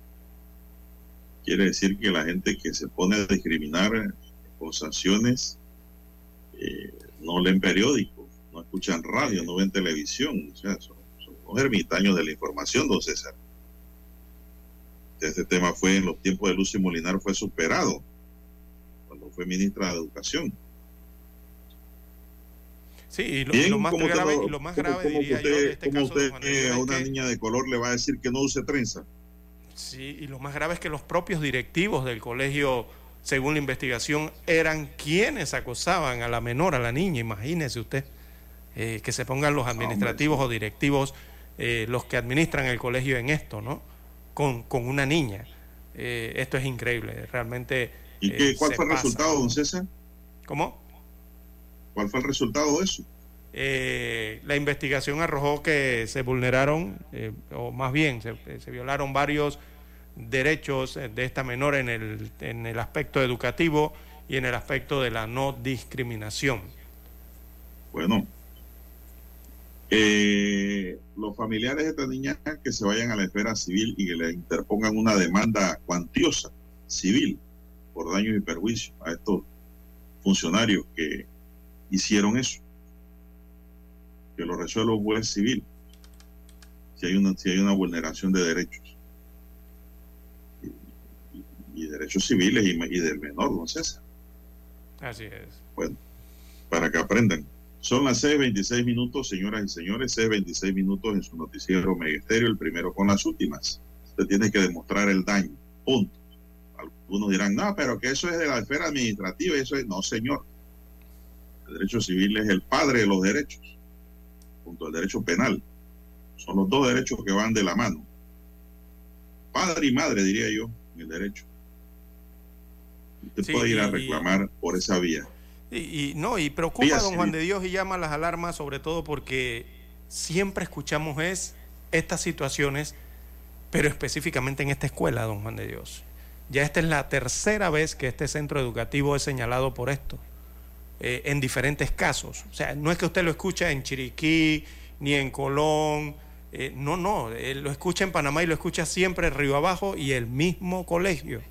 Quiere decir que la gente que se pone a discriminar con sanciones eh, no leen periódicos, no escuchan radio, no ven televisión. O sea, eso los ermitaños de la información, don César. Este tema fue en los tiempos de Lucy Molinar fue superado cuando fue ministra de Educación. Sí, y lo, más grave, y lo más grave diría yo de este caso usted a una niña de color le va a decir que no use trenza? Sí, y lo más grave es que los propios directivos del colegio, según la investigación, eran quienes acosaban a la menor, a la niña, imagínese usted, eh, que se pongan los administrativos o directivos eh, los que administran el colegio en esto, ¿no? Con, una niña. Eh, esto es increíble, realmente. ¿Y qué, cuál fue el resultado, don César? ¿Cómo? ¿Cuál fue el resultado de eso? la investigación arrojó que se vulneraron, o más bien, se, se, violaron varios derechos de esta menor en el, en el aspecto educativo y en el aspecto de la no discriminación. Bueno, eh, los familiares de esta niña que se vayan a la esfera civil y que le interpongan una demanda cuantiosa civil por daños y perjuicios a estos funcionarios que hicieron eso. Que lo resuelva un juez civil si hay una, si hay una vulneración de derechos. Y, derechos civiles y, y, del menor, ¿no César? Así es. Bueno, para que aprendan. Son las 6.26 minutos, señoras y señores, 6.26 minutos en su noticiero Megesterio, el primero con las últimas. Usted tiene que demostrar el daño, punto. Algunos dirán, no, pero que eso es de la esfera administrativa, eso es, no, señor. El derecho civil es el padre de los derechos, junto al derecho penal. Son los dos derechos que van de la mano. Padre y madre, diría yo, en el derecho. Usted puede ir a reclamar por esa vía. Y, no, y preocupa a don Juan de Dios y llama las alarmas, sobre todo porque siempre escuchamos es estas situaciones, pero específicamente en esta escuela, don Juan de Dios. Ya esta es la tercera vez que este centro educativo es señalado por esto, eh, en diferentes casos. O sea, no es que usted lo escucha en Chiriquí, ni en Colón, eh, no, no, lo escucha en Panamá y lo escucha siempre Río Abajo y el mismo colegio.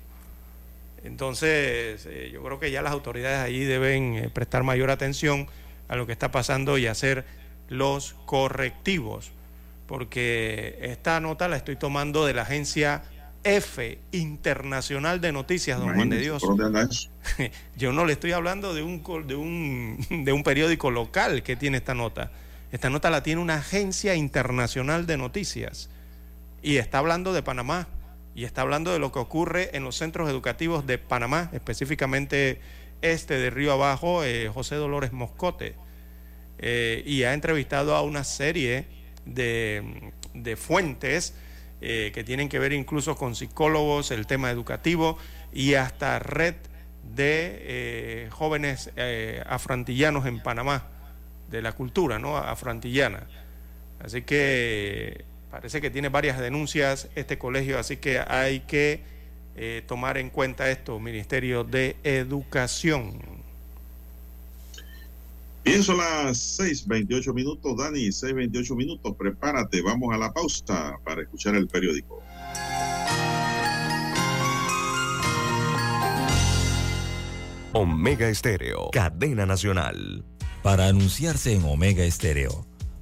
Entonces, eh, yo creo que ya las autoridades allí deben eh, prestar mayor atención a lo que está pasando y hacer los correctivos, porque esta nota la estoy tomando de la agencia F Internacional de Noticias, don Juan de Dios. Yo no le estoy hablando de un, de, un, de un periódico local que tiene esta nota. Esta nota la tiene una agencia internacional de noticias y está hablando de Panamá y está hablando de lo que ocurre en los centros educativos de Panamá, específicamente este de Río Abajo, eh, José Dolores Moscote, eh, y ha entrevistado a una serie de, fuentes eh, que tienen que ver incluso con psicólogos, el tema educativo y hasta red de jóvenes afrantillanos en Panamá, de la cultura ¿no? afrantillana. Así que Parece que tiene varias denuncias este colegio, así que hay que eh, tomar en cuenta esto, Ministerio de Educación. Bien, son las 6:28 minutos, Dani, 6:28 minutos. Prepárate, vamos a la pausa para escuchar el periódico. Omega Estéreo, cadena nacional. Para anunciarse en Omega Estéreo,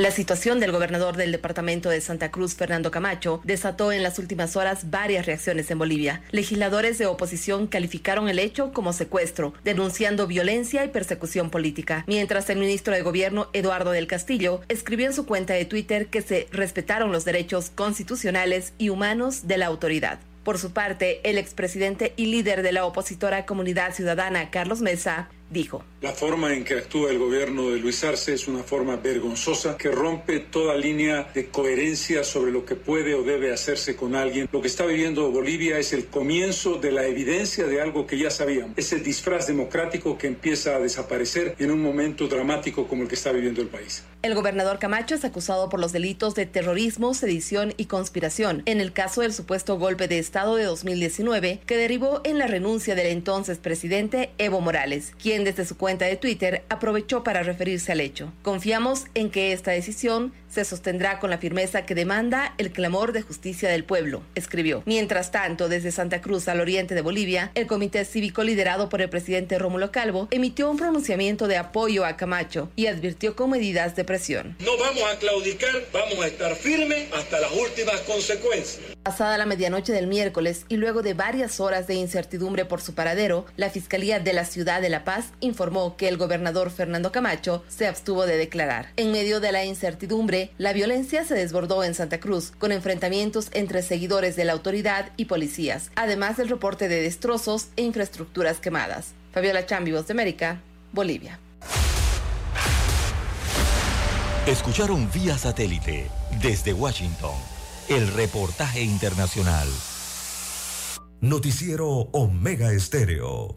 La situación del gobernador del departamento de Santa Cruz, Fernando Camacho, desató en las últimas horas varias reacciones en Bolivia. Legisladores de oposición calificaron el hecho como secuestro, denunciando violencia y persecución política, mientras el ministro de Gobierno, Eduardo del Castillo, escribió en su cuenta de Twitter que se respetaron los derechos constitucionales y humanos de la autoridad. Por su parte, el expresidente y líder de la opositora Comunidad Ciudadana, Carlos Mesa, dijo. La forma en que actúa el gobierno de Luis Arce es una forma vergonzosa que rompe toda línea de coherencia sobre lo que puede o debe hacerse con alguien. Lo que está viviendo Bolivia es el comienzo de la evidencia de algo que ya sabíamos. Es el disfraz democrático que empieza a desaparecer en un momento dramático como el que está viviendo el país. El gobernador Camacho es acusado por los delitos de terrorismo, sedición y conspiración en el caso del supuesto golpe de Estado de 2019 que derivó en la renuncia del entonces presidente Evo Morales, quien desde su cuenta de Twitter aprovechó para referirse al hecho. Confiamos en que esta decisión se sostendrá con la firmeza que demanda el clamor de justicia del pueblo, escribió. Mientras tanto, desde Santa Cruz al oriente de Bolivia, el comité cívico liderado por el presidente Rómulo Calvo emitió un pronunciamiento de apoyo a Camacho y advirtió con medidas de presión. No vamos a claudicar, vamos a estar firmes hasta las últimas consecuencias. Pasada la medianoche del miércoles y luego de varias horas de incertidumbre por su paradero, la Fiscalía de la Ciudad de La Paz informó que el gobernador Fernando Camacho se abstuvo de declarar. En medio de la incertidumbre, la violencia se desbordó en Santa Cruz, con enfrentamientos entre seguidores de la autoridad y policías, además del reporte de destrozos e infraestructuras quemadas. Fabiola Chambi, Voz de América, Bolivia. Escucharon vía satélite desde Washington el reportaje internacional. Noticiero Omega Estéreo.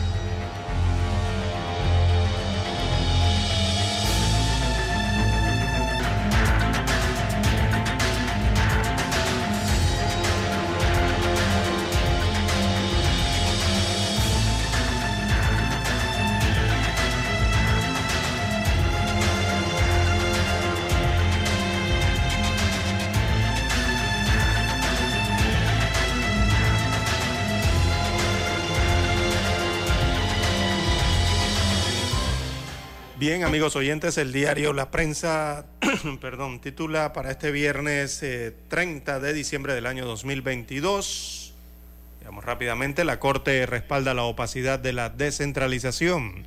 Amigos oyentes, el diario La Prensa, perdón, titula para este viernes 30 eh, de diciembre del año 2022. Veamos rápidamente, la Corte respalda la opacidad de la descentralización.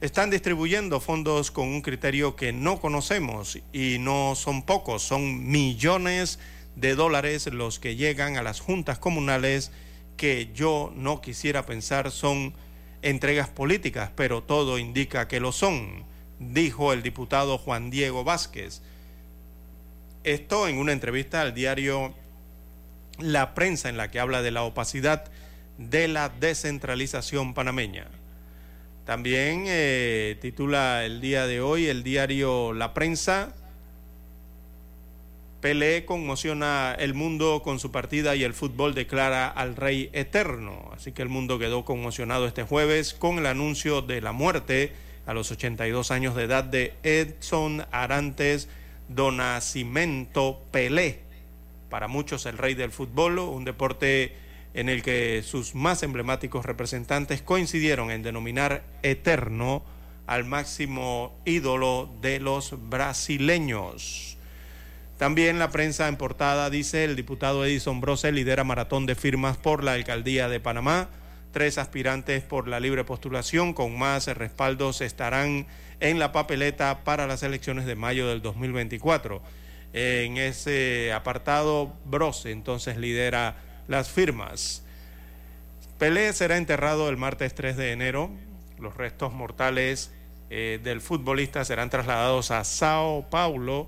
Están distribuyendo fondos con un criterio que no conocemos y no son pocos, son millones de dólares los que llegan a las juntas comunales que yo no quisiera pensar son entregas políticas, pero todo indica que lo son, dijo el diputado Juan Diego Vázquez. Esto en una entrevista al diario La Prensa en la que habla de la opacidad de la descentralización panameña. También eh, titula el día de hoy el diario La Prensa Pelé conmociona el mundo con su partida y el fútbol declara al rey eterno. Así que el mundo quedó conmocionado este jueves con el anuncio de la muerte a los 82 años de edad de Edson Arantes Donacimento Pelé. Para muchos el rey del fútbol, un deporte en el que sus más emblemáticos representantes coincidieron en denominar eterno al máximo ídolo de los brasileños. También la prensa en portada dice el diputado Edison Brose lidera maratón de firmas por la alcaldía de Panamá. Tres aspirantes por la libre postulación con más respaldos estarán en la papeleta para las elecciones de mayo del 2024. En ese apartado, Brose entonces lidera las firmas. Pelé será enterrado el martes 3 de enero. Los restos mortales eh, del futbolista serán trasladados a Sao Paulo,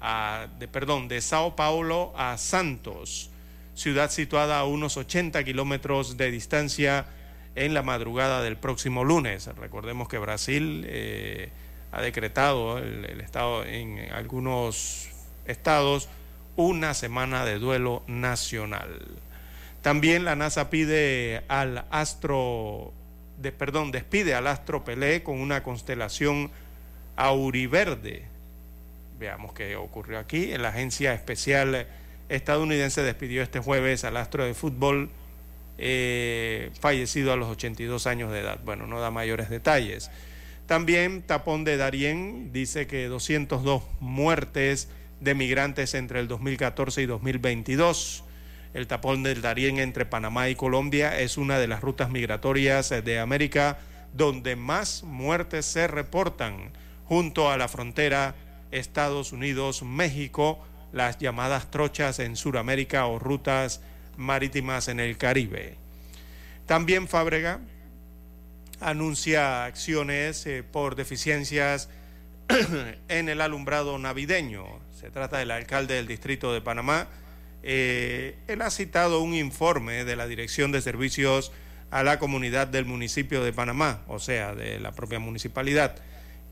a, de, perdón, de Sao Paulo a Santos, ciudad situada a unos 80 kilómetros de distancia en la madrugada del próximo lunes. Recordemos que Brasil eh, ha decretado el, estado en algunos estados una semana de duelo nacional. También la NASA pide al astro, de, perdón, despide al astro Pelé con una constelación auriverde. Veamos qué ocurrió aquí. La agencia especial estadounidense despidió este jueves al astro de fútbol eh, fallecido a los 82 años de edad. Bueno, no da mayores detalles. También Tapón de Darién dice que 202 muertes de migrantes entre el 2014 y 2022. El tapón del Darién entre Panamá y Colombia es una de las rutas migratorias de América donde más muertes se reportan, junto a la frontera Estados Unidos-México, las llamadas trochas en Sudamérica o rutas marítimas en el Caribe. También Fábrega anuncia acciones eh, por deficiencias en el alumbrado navideño. Se trata del alcalde del distrito de Panamá. Eh, él ha citado un informe de la Dirección de Servicios a la Comunidad del municipio de Panamá, o sea, de la propia municipalidad,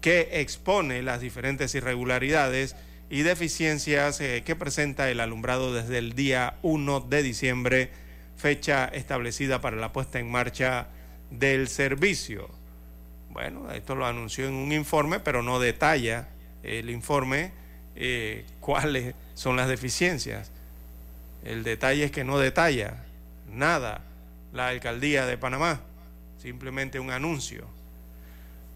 que expone las diferentes irregularidades y deficiencias eh, que presenta el alumbrado desde el día 1 de diciembre, fecha establecida para la puesta en marcha del servicio. Bueno, esto lo anunció en un informe, pero no detalla el informe eh, cuáles son las deficiencias. El detalle es que no detalla nada la alcaldía de Panamá, simplemente un anuncio.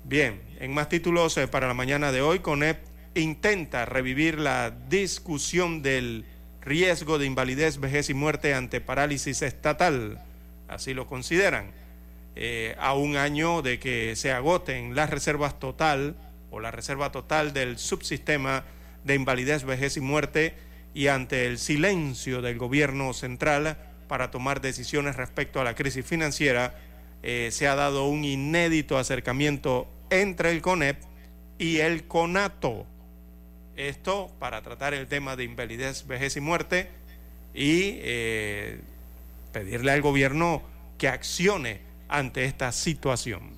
Bien, en más títulos eh, para la mañana de hoy, CONEP intenta revivir la discusión del riesgo de invalidez, vejez y muerte ante parálisis estatal, así lo consideran. Eh, a un año de que se agoten las reservas total o la reserva total del subsistema de invalidez, vejez y muerte y ante el silencio del gobierno central para tomar decisiones respecto a la crisis financiera, eh, se ha dado un inédito acercamiento entre el CONEP y el CONATO. Esto para tratar el tema de invalidez, vejez y muerte y eh, pedirle al gobierno que accione ante esta situación.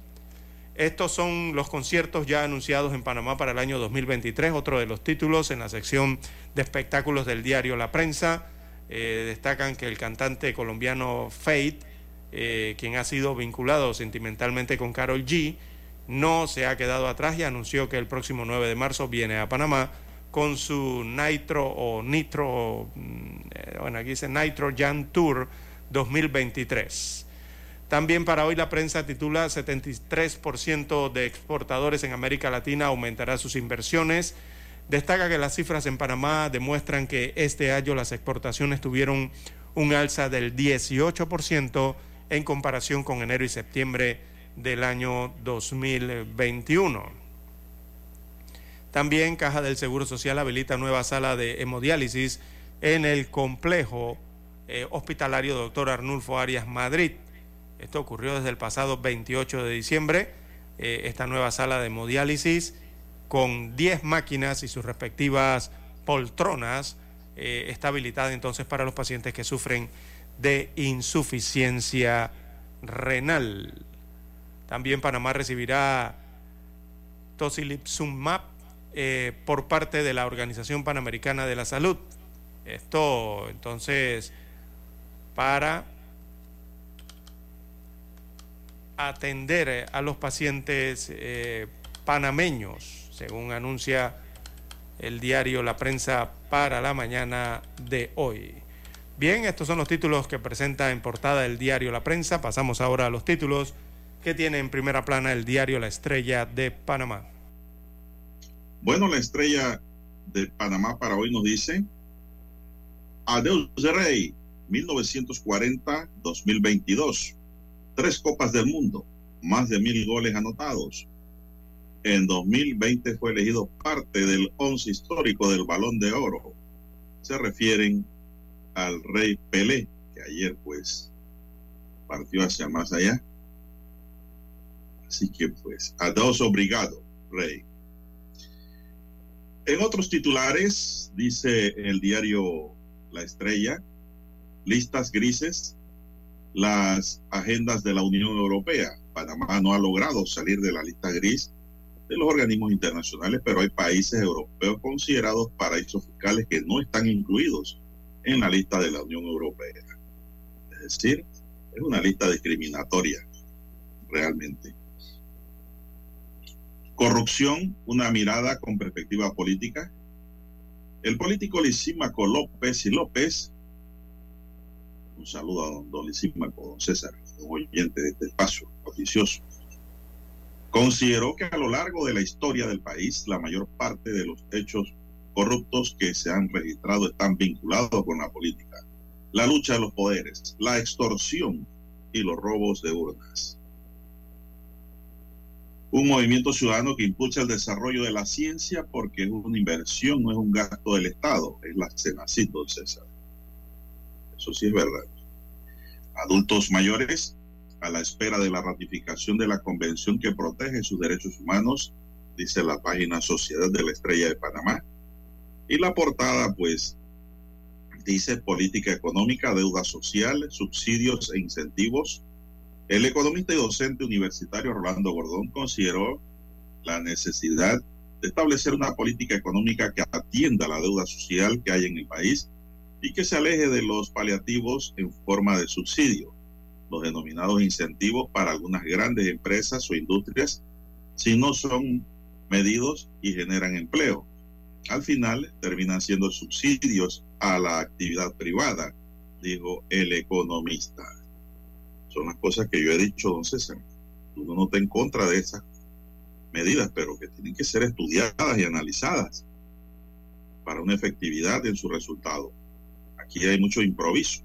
Estos son los conciertos ya anunciados en Panamá para el año 2023, otro de los títulos en la sección de espectáculos del diario La Prensa. Eh, destacan que el cantante colombiano Fate, eh, quien ha sido vinculado sentimentalmente con Carol G, no se ha quedado atrás y anunció que el próximo 9 de marzo viene a Panamá con su Nitro o Nitro, mm, eh, bueno, aquí dice Nitro Jan Tour 2023. También para hoy la prensa titula 73% de exportadores en América Latina aumentará sus inversiones. Destaca que las cifras en Panamá demuestran que este año las exportaciones tuvieron un alza del 18% en comparación con enero y septiembre del año 2021. También Caja del Seguro Social habilita nueva sala de hemodiálisis en el complejo eh, hospitalario Doctor Arnulfo Arias Madrid. Esto ocurrió desde el pasado 28 de diciembre. Eh, esta nueva sala de hemodiálisis con 10 máquinas y sus respectivas poltronas eh, está habilitada entonces para los pacientes que sufren de insuficiencia renal. También Panamá recibirá Tocilizumab eh, por parte de la Organización Panamericana de la Salud. Esto entonces para atender a los pacientes eh, panameños, según anuncia el diario La Prensa para la mañana de hoy. Bien, estos son los títulos que presenta en portada el diario La Prensa. Pasamos ahora a los títulos que tiene en primera plana el diario La Estrella de Panamá. Bueno, la estrella de Panamá para hoy nos dice, Adeus Rey, 1940-2022, tres copas del mundo, más de mil goles anotados. En 2020 fue elegido parte del once histórico del Balón de Oro. Se refieren al rey Pelé, que ayer pues partió hacia más allá. Así que pues, a dos obrigado, rey. En otros titulares, dice el diario La Estrella, listas grises, las agendas de la Unión Europea. Panamá no ha logrado salir de la lista gris de los organismos internacionales, pero hay países europeos considerados paraísos fiscales que no están incluidos en la lista de la Unión Europea. Es decir, es una lista discriminatoria, realmente. Corrupción, una mirada con perspectiva política. El político Lisímaco López y López, un saludo a don, don Lisímaco, don César, un oyente de este espacio oficioso, consideró que a lo largo de la historia del país, la mayor parte de los hechos corruptos que se han registrado están vinculados con la política, la lucha de los poderes, la extorsión y los robos de urnas. Un movimiento ciudadano que impulsa el desarrollo de la ciencia porque es una inversión, no es un gasto del Estado, es la Cenacit, César. Eso sí es verdad. Adultos mayores a la espera de la ratificación de la convención que protege sus derechos humanos, dice la página Sociedad de la Estrella de Panamá. Y la portada, pues, dice política económica, deuda social, subsidios e incentivos. El economista y docente universitario Rolando Gordón consideró la necesidad de establecer una política económica que atienda la deuda social que hay en el país y que se aleje de los paliativos en forma de subsidio, los denominados incentivos para algunas grandes empresas o industrias, si no son medidos y generan empleo. Al final terminan siendo subsidios a la actividad privada, dijo el economista. Son las cosas que yo he dicho, don César. Uno no está en contra de esas medidas, pero que tienen que ser estudiadas y analizadas para una efectividad en su resultado. Aquí hay mucho improviso.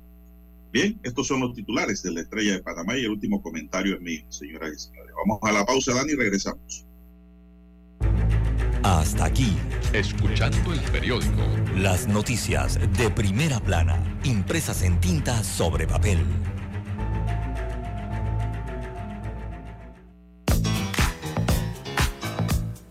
Bien, estos son los titulares de la Estrella de Panamá y el último comentario es mío, señora Isabel. Vamos a la pausa, Dani, y regresamos. Hasta aquí, escuchando el periódico. Las noticias de primera plana, impresas en tinta sobre papel.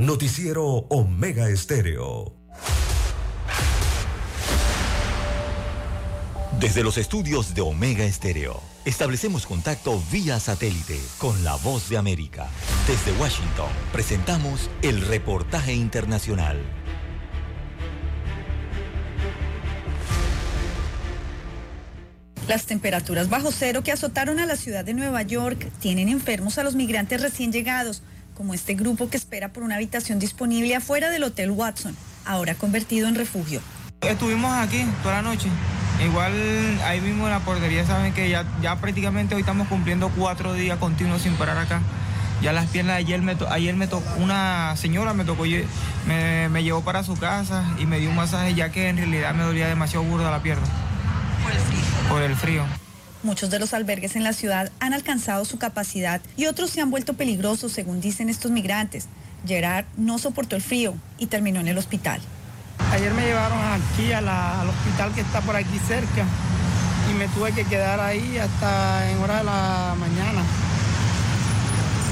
Noticiero Omega Estéreo. Desde los estudios de Omega Estéreo, establecemos contacto vía satélite con la voz de América. Desde Washington, presentamos el reportaje internacional. Las temperaturas bajo cero que azotaron a la ciudad de Nueva York tienen enfermos a los migrantes recién llegados como este grupo que espera por una habitación disponible afuera del Hotel Watson, ahora convertido en refugio. Estuvimos aquí toda la noche. Igual ahí mismo en la portería saben que ya, ya prácticamente hoy estamos cumpliendo cuatro días continuos sin parar acá. Ya las piernas, ayer me, ayer me tocó, una señora me tocó, me, me llevó para su casa y me dio un masaje ya que en realidad me dolía demasiado burda la pierna. Por el frío. Por el frío. Muchos de los albergues en la ciudad han alcanzado su capacidad y otros se han vuelto peligrosos, según dicen estos migrantes. Gerard no soportó el frío y terminó en el hospital. Ayer me llevaron aquí al hospital que está por aquí cerca y me tuve que quedar ahí hasta en hora de la mañana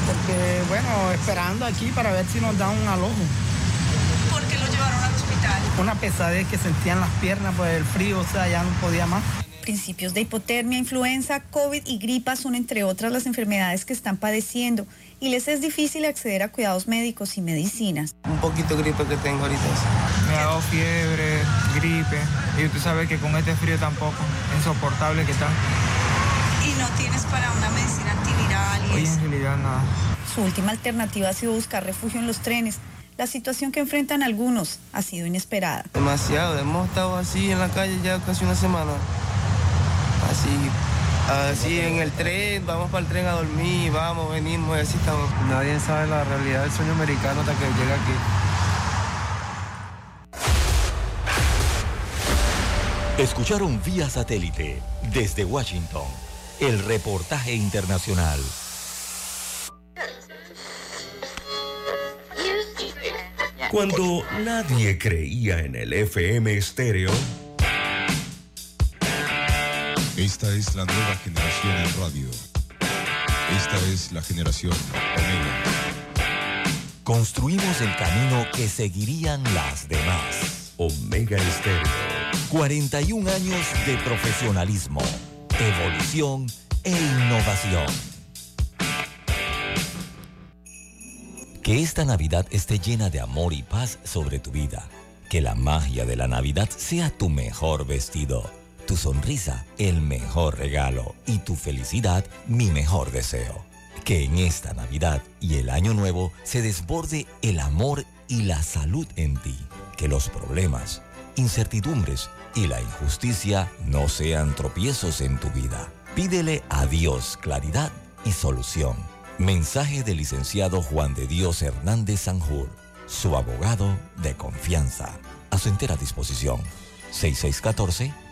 porque bueno, esperando aquí para ver si nos dan un alojo. ¿Por qué lo llevaron al hospital? Una pesadez que sentían las piernas por el frío, o sea, ya no podía más. Principios de hipotermia, influenza, COVID y gripa son entre otras las enfermedades que están padeciendo y les es difícil acceder a cuidados médicos y medicinas. Un poquito gripe que tengo ahorita. Me ha dado fiebre, gripe y usted sabe que con este frío tampoco, insoportable que está. ¿Y no tienes para una medicina antiviral y Hoy eso? en realidad nada. Su última alternativa ha sido buscar refugio en los trenes. La situación que enfrentan algunos ha sido inesperada. Demasiado, hemos estado así en la calle ya casi una semana. Así, así en el tren, vamos para el tren a dormir, vamos, venimos así estamos. Nadie sabe la realidad del sueño americano hasta que llega aquí. Escucharon vía satélite desde Washington el reportaje internacional. Cuando nadie creía en el FM estéreo, Esta es la nueva generación en radio. Esta es la generación Omega. Construimos el camino que seguirían las demás. Omega Estéreo. 41 años de profesionalismo, evolución e innovación. Que esta Navidad esté llena de amor y paz sobre tu vida. Que la magia de la Navidad sea tu mejor vestido, tu sonrisa el mejor regalo y tu felicidad mi mejor deseo. Que en esta Navidad y el Año Nuevo se desborde el amor y la salud en ti. Que los problemas, incertidumbres y la injusticia no sean tropiezos en tu vida. Pídele a Dios claridad y solución. Mensaje del licenciado Juan de Dios Hernández Sanjur, su abogado de confianza. A su entera disposición.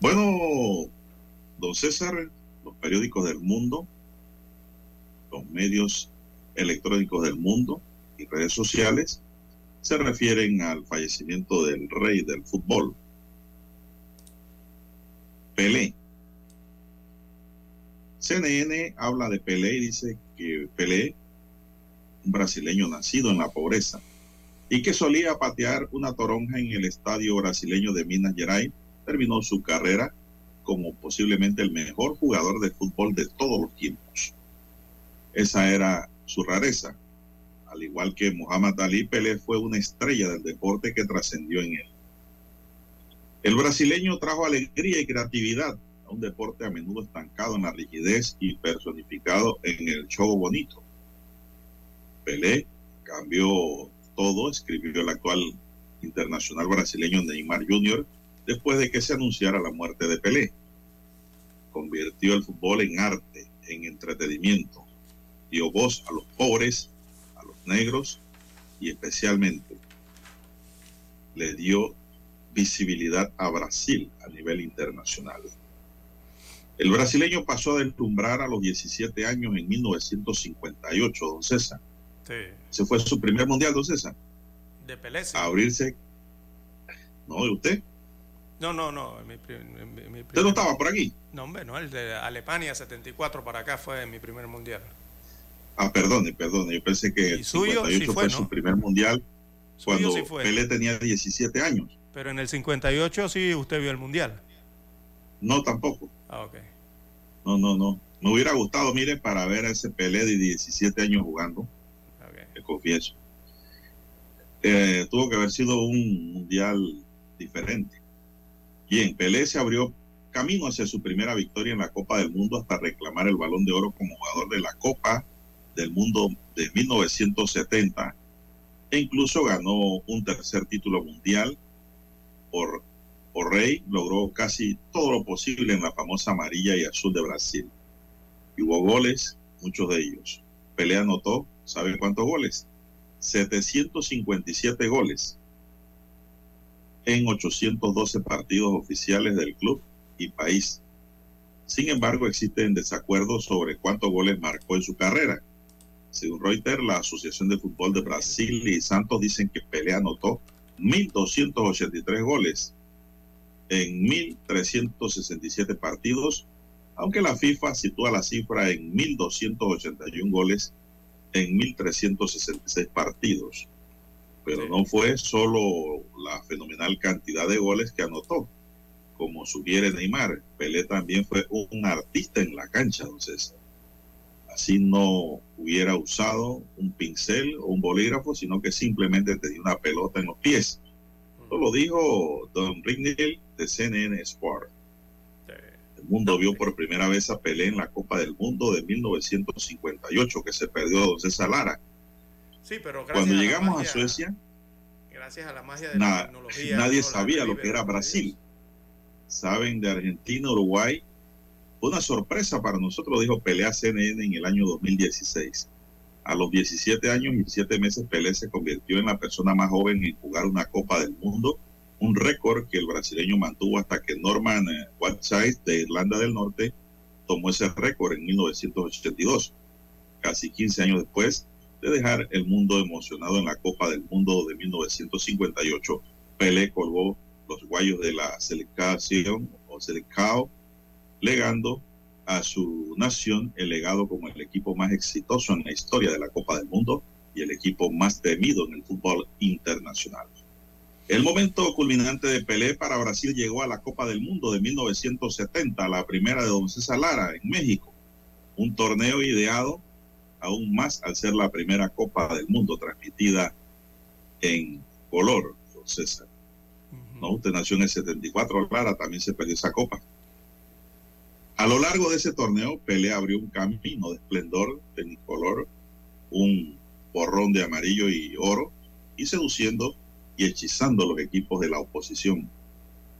Bueno, don César, los periódicos del mundo, los medios electrónicos del mundo y redes sociales se refieren al fallecimiento del rey del fútbol, Pelé. CNN habla de Pelé y dice que Pelé, un brasileño nacido en la pobreza, y que solía patear una toronja en el estadio brasileño de Minas Gerais, terminó su carrera como posiblemente el mejor jugador de fútbol de todos los tiempos. Esa era su rareza. Al igual que Muhammad Ali, Pelé fue una estrella del deporte que trascendió en él. El brasileño trajo alegría y creatividad a un deporte a menudo estancado en la rigidez y personificado en el show bonito. Pelé cambió todo, escribió el actual internacional brasileño Neymar Jr., después de que se anunciara la muerte de Pelé. Convirtió el fútbol en arte, en entretenimiento. Dio voz a los pobres, a los negros y especialmente le dio visibilidad a Brasil a nivel internacional. El brasileño pasó a deslumbrar a los 17 años en 1958, don César. Sí. Ese fue su primer mundial, don César. De Pelé. A abrirse. ¿No, de usted? No, no, no. Mi, mi- mi ¿Usted no estaba por aquí? No, hombre, no. El de Alemania 74 para acá fue mi primer mundial. Ah, perdone, perdone. Yo pensé que el suyo 58 sí fue, fue, ¿no? su primer mundial cuando sí. Pelé tenía 17 años. Pero en el 58 sí usted vio el mundial. No, tampoco. Ah, ok. No, no, no. Me hubiera gustado, mire, para ver a ese Pelé de 17 años jugando. Le confieso. Eh, tuvo que haber sido un mundial diferente. Bien, Pelé se abrió camino hacia su primera victoria en la Copa del Mundo hasta reclamar el balón de oro como jugador de la Copa del Mundo de 1970 e incluso ganó un tercer título mundial por, por Rey, logró casi todo lo posible en la famosa amarilla y azul de Brasil. Y hubo goles, muchos de ellos. Pelé anotó, ¿saben cuántos goles? 757 goles en 812 partidos oficiales del club y país. Sin embargo, existen desacuerdos sobre cuántos goles marcó en su carrera. Según Reuters, la Asociación de Fútbol de Brasil y Santos dicen que Pelé anotó 1.283 goles en 1.367 partidos, aunque la FIFA sitúa la cifra en 1.281 goles en 1.366 partidos. Pero no fue solo la fenomenal cantidad de goles que anotó, como sugiere Neymar. Pelé también fue un artista en la cancha, entonces así no hubiera usado un pincel o un bolígrafo, sino que simplemente tenía una pelota en los pies. Esto lo dijo Don Rignell de CNN Sport. El mundo vio por primera vez a Pelé en la Copa del Mundo de 1958, que se perdió a Don César Lara. Sí, pero Cuando llegamos a, Suecia, gracias a la magia de la tecnología, nadie sabía lo que era Brasil. Saben de Argentina, Uruguay. Fue una sorpresa para nosotros, dijo Pelé a CNN en el año 2016. A los 17 años y 7 meses, Pelé se convirtió en la persona más joven en jugar una Copa del Mundo, un récord que el brasileño mantuvo hasta que Norman Whiteside de Irlanda del Norte tomó ese récord en 1982. Casi 15 años después de dejar el mundo emocionado en la Copa del Mundo de 1958, Pelé colgó los guayos de la selección o selecao, legando a su nación el legado como el equipo más exitoso en la historia de la Copa del Mundo y el equipo más temido en el fútbol internacional. El momento culminante de Pelé para Brasil llegó a la Copa del Mundo de 1970, la primera de Don César Lara en México, un torneo ideado aún más al ser la primera Copa del Mundo transmitida en color, Don César. ¿No? Usted nació en el 74, Lara, también se perdió esa copa. A lo largo de ese torneo, Pelé abrió un camino de esplendor, color, un borrón de amarillo y oro, y seduciendo y hechizando los equipos de la oposición.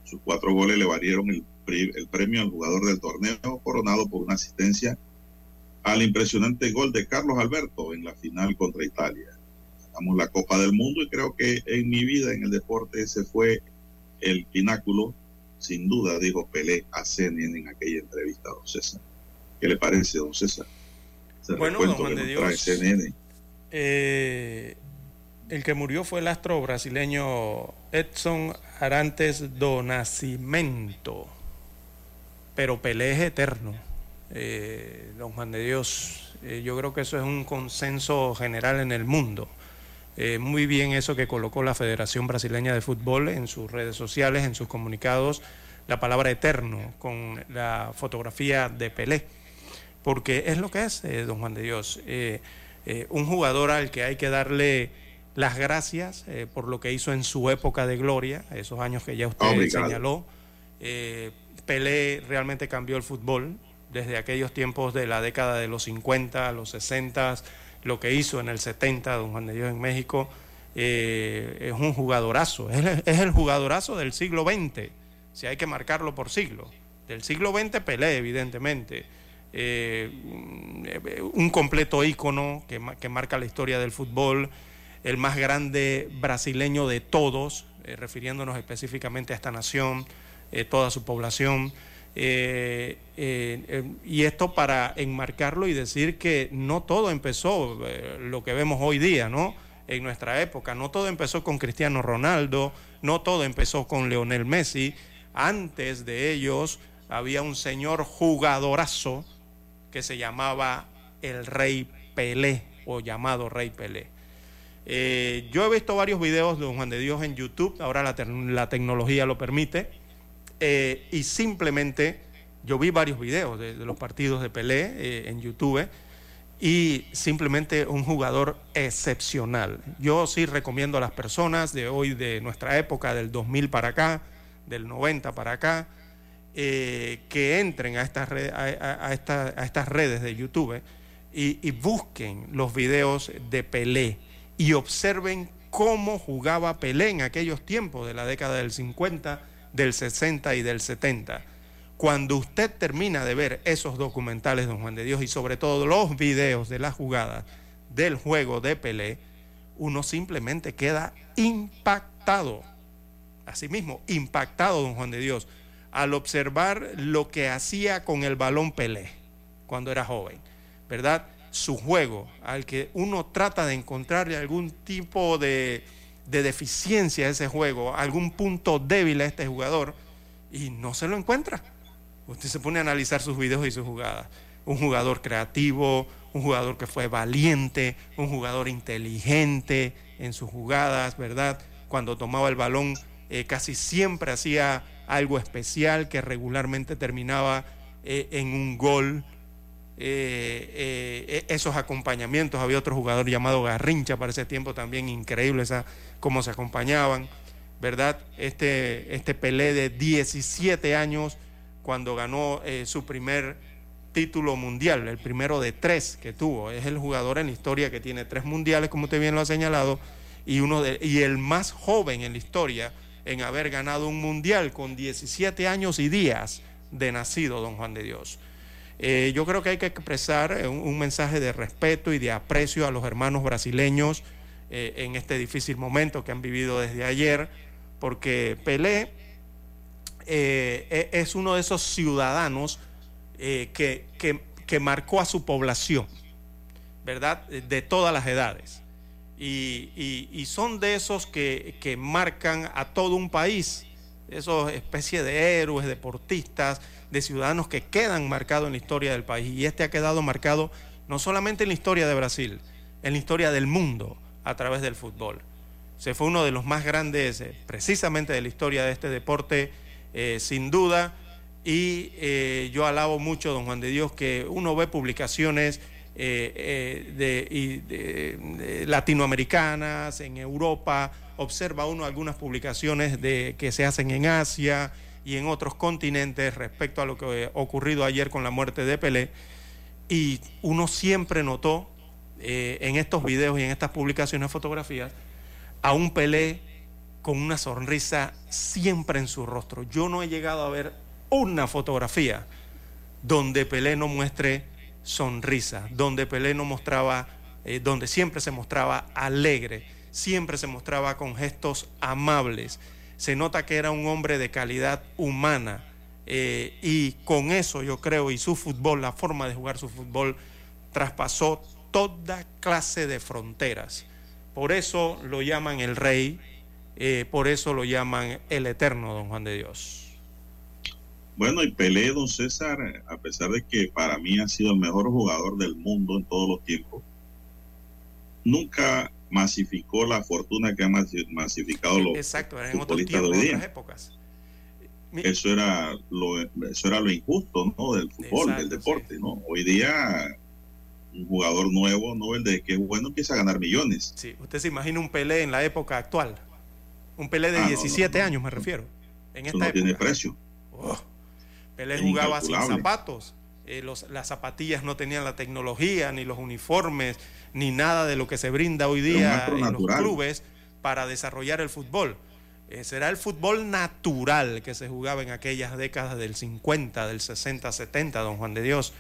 Sus cuatro goles le valieron el, el premio al jugador del torneo, coronado por una asistencia al impresionante gol de Carlos Alberto en la final contra Italia. Ganamos la Copa del Mundo y creo que en mi vida en el deporte ese fue el pináculo, sin duda, dijo Pelé a CNN en aquella entrevista, don César. ¿Qué le parece, don César? bueno, don Juan de Dios, CNN. Eh, el que murió fue el astro brasileño Edson Arantes do Nascimento. Pero Pelé es eterno, eh, don Juan de Dios. Eh, yo creo que eso es un consenso general en el mundo. Eh, muy bien eso que colocó la Federación Brasileña de Fútbol en sus redes sociales, en sus comunicados, la palabra eterno con la fotografía de Pelé. Porque es lo que es, don Juan de Dios. un jugador al que hay que darle las gracias eh, por lo que hizo en su época de gloria, esos años que ya usted señaló. Eh, Pelé realmente cambió el fútbol desde aquellos tiempos de la década de los 50, los 60, lo que hizo en el 70, don Juan de Dios en México. Eh, es un jugadorazo, es, el jugadorazo del siglo XX, si hay que marcarlo por siglo. Del siglo XX Pelé, evidentemente. un completo ícono que, marca la historia del fútbol el más grande brasileño de todos, eh, refiriéndonos específicamente a esta nación, eh, toda su población. Eh, y esto para enmarcarlo y decir que no todo empezó lo que vemos hoy día, ¿no? En nuestra época, no todo empezó con Cristiano Ronaldo, no todo empezó con Leonel Messi. Antes de ellos había un señor jugadorazo que se llamaba el Rey Pelé o llamado Rey Pelé. Eh, yo he visto varios videos de Juan de Dios en YouTube, ahora la, tecnología lo permite, eh, y simplemente yo vi varios videos de, los partidos de Pelé eh, en YouTube y simplemente un jugador excepcional. Yo sí recomiendo a las personas de hoy, de nuestra época, del 2000 para acá, del 90 para acá, que entren a estas, a, estas redes de YouTube y, y busquen los videos de Pelé y observen cómo jugaba Pelé en aquellos tiempos de la década del 50, del 60 y del 70. Cuando usted termina de ver esos documentales, don Juan de Dios, y sobre todo los videos de la jugada del juego de Pelé, uno simplemente queda impactado. Asimismo, impactado, don Juan de Dios, al observar lo que hacía con el balón Pelé cuando era joven, ¿verdad? Su juego, al que uno trata de encontrarle algún tipo de, de deficiencia ese juego, algún punto débil a este jugador, y no se lo encuentra. Usted se pone a analizar sus videos y sus jugadas. Un jugador creativo, un jugador que fue valiente, un jugador inteligente en sus jugadas, ¿verdad? Cuando tomaba el balón eh, casi siempre hacía algo especial que regularmente terminaba eh, en un gol. Eh, esos acompañamientos, había otro jugador llamado Garrincha para ese tiempo también increíble esa, cómo se acompañaban, ¿verdad? Este, este Pelé de 17 años cuando ganó su primer título mundial, el primero de tres que tuvo. Es el jugador en la historia que tiene tres mundiales, como usted bien lo ha señalado, y, uno de, y el más joven en la historia en haber ganado un mundial con 17 años y días de nacido, don Juan de Dios. Eh, yo creo que hay que expresar un, mensaje de respeto y de aprecio a los hermanos brasileños eh, en este difícil momento que han vivido desde ayer, porque Pelé eh, e, es uno de esos ciudadanos que, que marcó a su población, ¿verdad? De todas las edades y, son de esos que, marcan a todo un país, esos especies de héroes, deportistas, de ciudadanos que quedan marcados en la historia del país. Y este ha quedado marcado no solamente en la historia de Brasil, en la historia del mundo a través del fútbol. Se fue uno de los más grandes, eh, precisamente de la historia de este deporte, eh, sin duda. Y eh, yo alabo mucho, don Juan de Dios, que uno ve publicaciones de, latinoamericanas, en Europa, observa uno algunas publicaciones de, que se hacen en Asia y en otros continentes respecto a lo que ocurrido ayer con la muerte de Pelé, y uno siempre notó eh, en estos videos y en estas publicaciones, fotografías, a un Pelé con una sonrisa siempre en su rostro. Yo no he llegado a ver una fotografía donde Pelé no muestre sonrisa, donde Pelé no mostraba, eh, donde siempre se mostraba alegre, siempre se mostraba con gestos amables. Se nota que era un hombre de calidad humana eh, y con eso yo creo, y su fútbol, la forma de jugar su fútbol, traspasó toda clase de fronteras. Por eso lo llaman el rey, eh, por eso lo llaman el eterno don Juan de Dios. Bueno, y Pelé, don César, a pesar de que para mí ha sido el mejor jugador del mundo en todos los tiempos, nunca masificó la fortuna que han masificado los Exacto, en otros tiempos, de otras épocas. Eso era lo, eso era lo injusto, ¿no? Del fútbol, del deporte, ¿no? Hoy día un jugador nuevo, ¿no? El de que es bueno empieza a ganar millones. Sí, usted se imagina un Pelé en la época actual. Un Pelé de 17 ah, años, me refiero. En esta no tiene precio. Oh. Pelé jugaba sin zapatos. Eh, las zapatillas no tenían la tecnología, ni los uniformes, ni nada de lo que se brinda hoy día en los clubes para desarrollar el fútbol. Eh, será el fútbol natural que se jugaba en aquellas décadas del 50, del 60, 70, don Juan de Dios.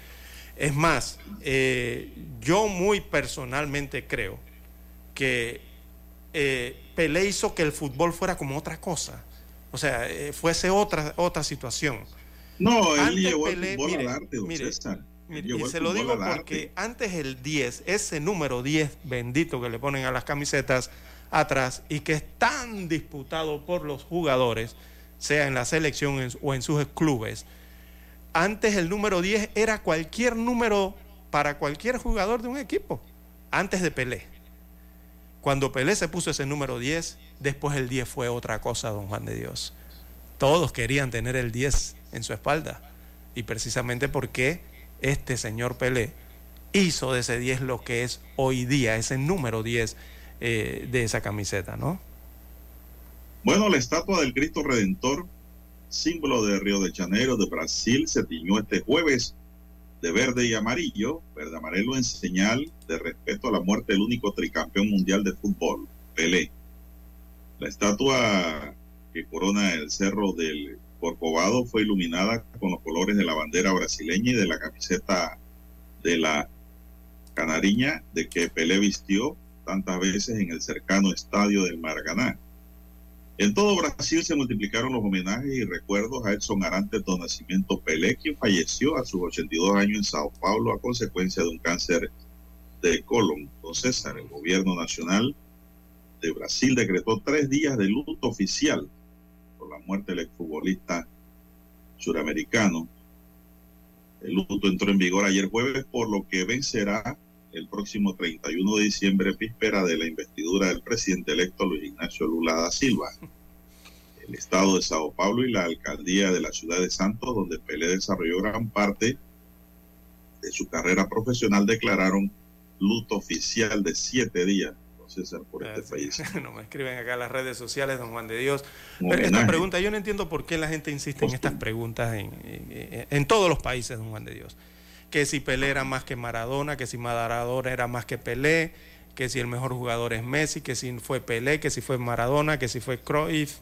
Es más, eh, yo muy personalmente creo que Pelé hizo que el fútbol fuera como otra cosa. O sea, fuese otra, otra situación. No, él llevó el fútbol al arte, y se lo digo porque antes el 10, ese número 10 bendito que le ponen a las camisetas atrás y que es tan disputado por los jugadores, sea en la selección o en sus clubes, antes el número 10 era cualquier número para cualquier jugador de un equipo, antes de Pelé. Cuando Pelé se puso ese número 10, después el 10 fue otra cosa, don Juan de Dios. Todos querían tener el 10 en su espalda. Y precisamente porque este señor Pelé hizo de ese 10 lo que es hoy día, ese número 10 eh, de esa camiseta, ¿no? Bueno, la estatua del Cristo Redentor, símbolo de Río de Janeiro, de Brasil, se tiñó este jueves de verde y amarillo, verde amarelo en señal de respeto a la muerte del único tricampeón mundial de fútbol, Pelé. La estatua que corona el cerro del Corcovado fue iluminada con los colores de la bandera brasileña y de la camiseta de la canariña de que Pelé vistió tantas veces en el cercano estadio del Maracaná. En todo Brasil se multiplicaron los homenajes y recuerdos a Edson Arantes do Nascimento Pelé, quien falleció a sus 82 años en Sao Paulo a consecuencia de un cáncer de colon. Entonces, el gobierno nacional de Brasil decretó tres días de luto oficial la muerte del exfutbolista suramericano. El luto entró en vigor ayer jueves, por lo que vencerá el próximo 31 de diciembre, víspera de la investidura del presidente electo Luis Ignacio Lula da Silva. El estado de Sao Paulo y la alcaldía de la ciudad de Santos, donde Pelé desarrolló gran parte de su carrera profesional, declararon luto oficial de siete días. César, por este país. no me escriben acá en las redes sociales, don Juan de Dios. esta pregunta, yo no entiendo por qué la gente insiste en estas preguntas en, en, en todos los países, don Juan de Dios que si Pelé era más que Maradona, que si Maradona era más que Pelé, que si el mejor jugador es Messi, que si fue Pelé, que si fue Maradona, que si fue Cruyff.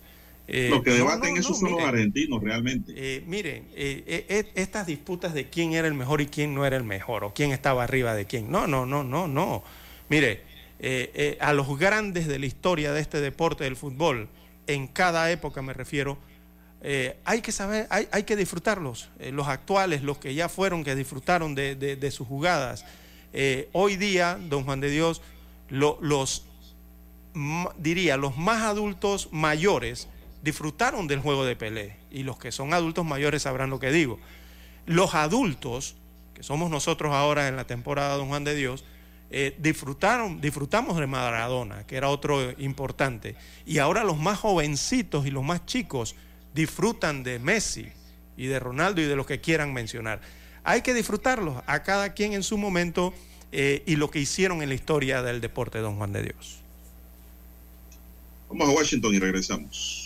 Eh, Lo que debaten eso son los argentinos realmente. Eh, miren, eh, estas disputas de quién era el mejor y quién no era el mejor, o quién estaba arriba de quién. No, no, no, no, no. Mire, a los grandes de la historia de este deporte del fútbol, en cada época me refiero, eh, hay que saber, hay, hay que disfrutarlos, eh, los actuales, los que ya fueron, que disfrutaron de, sus jugadas. Eh, hoy día, don Juan de Dios, los, diría, los más adultos mayores disfrutaron del juego de Pelé, y los que son adultos mayores sabrán lo que digo. Los adultos, que somos nosotros ahora en la temporada Don Juan de Dios, disfrutaron, disfrutamos de Maradona, que era otro importante. Y ahora los más jovencitos y los más chicos disfrutan de Messi y de Ronaldo y de lo que quieran mencionar. Hay que disfrutarlos a cada quien en su momento eh, y lo que hicieron en la historia del deporte, don Juan de Dios. Vamos a Washington y regresamos.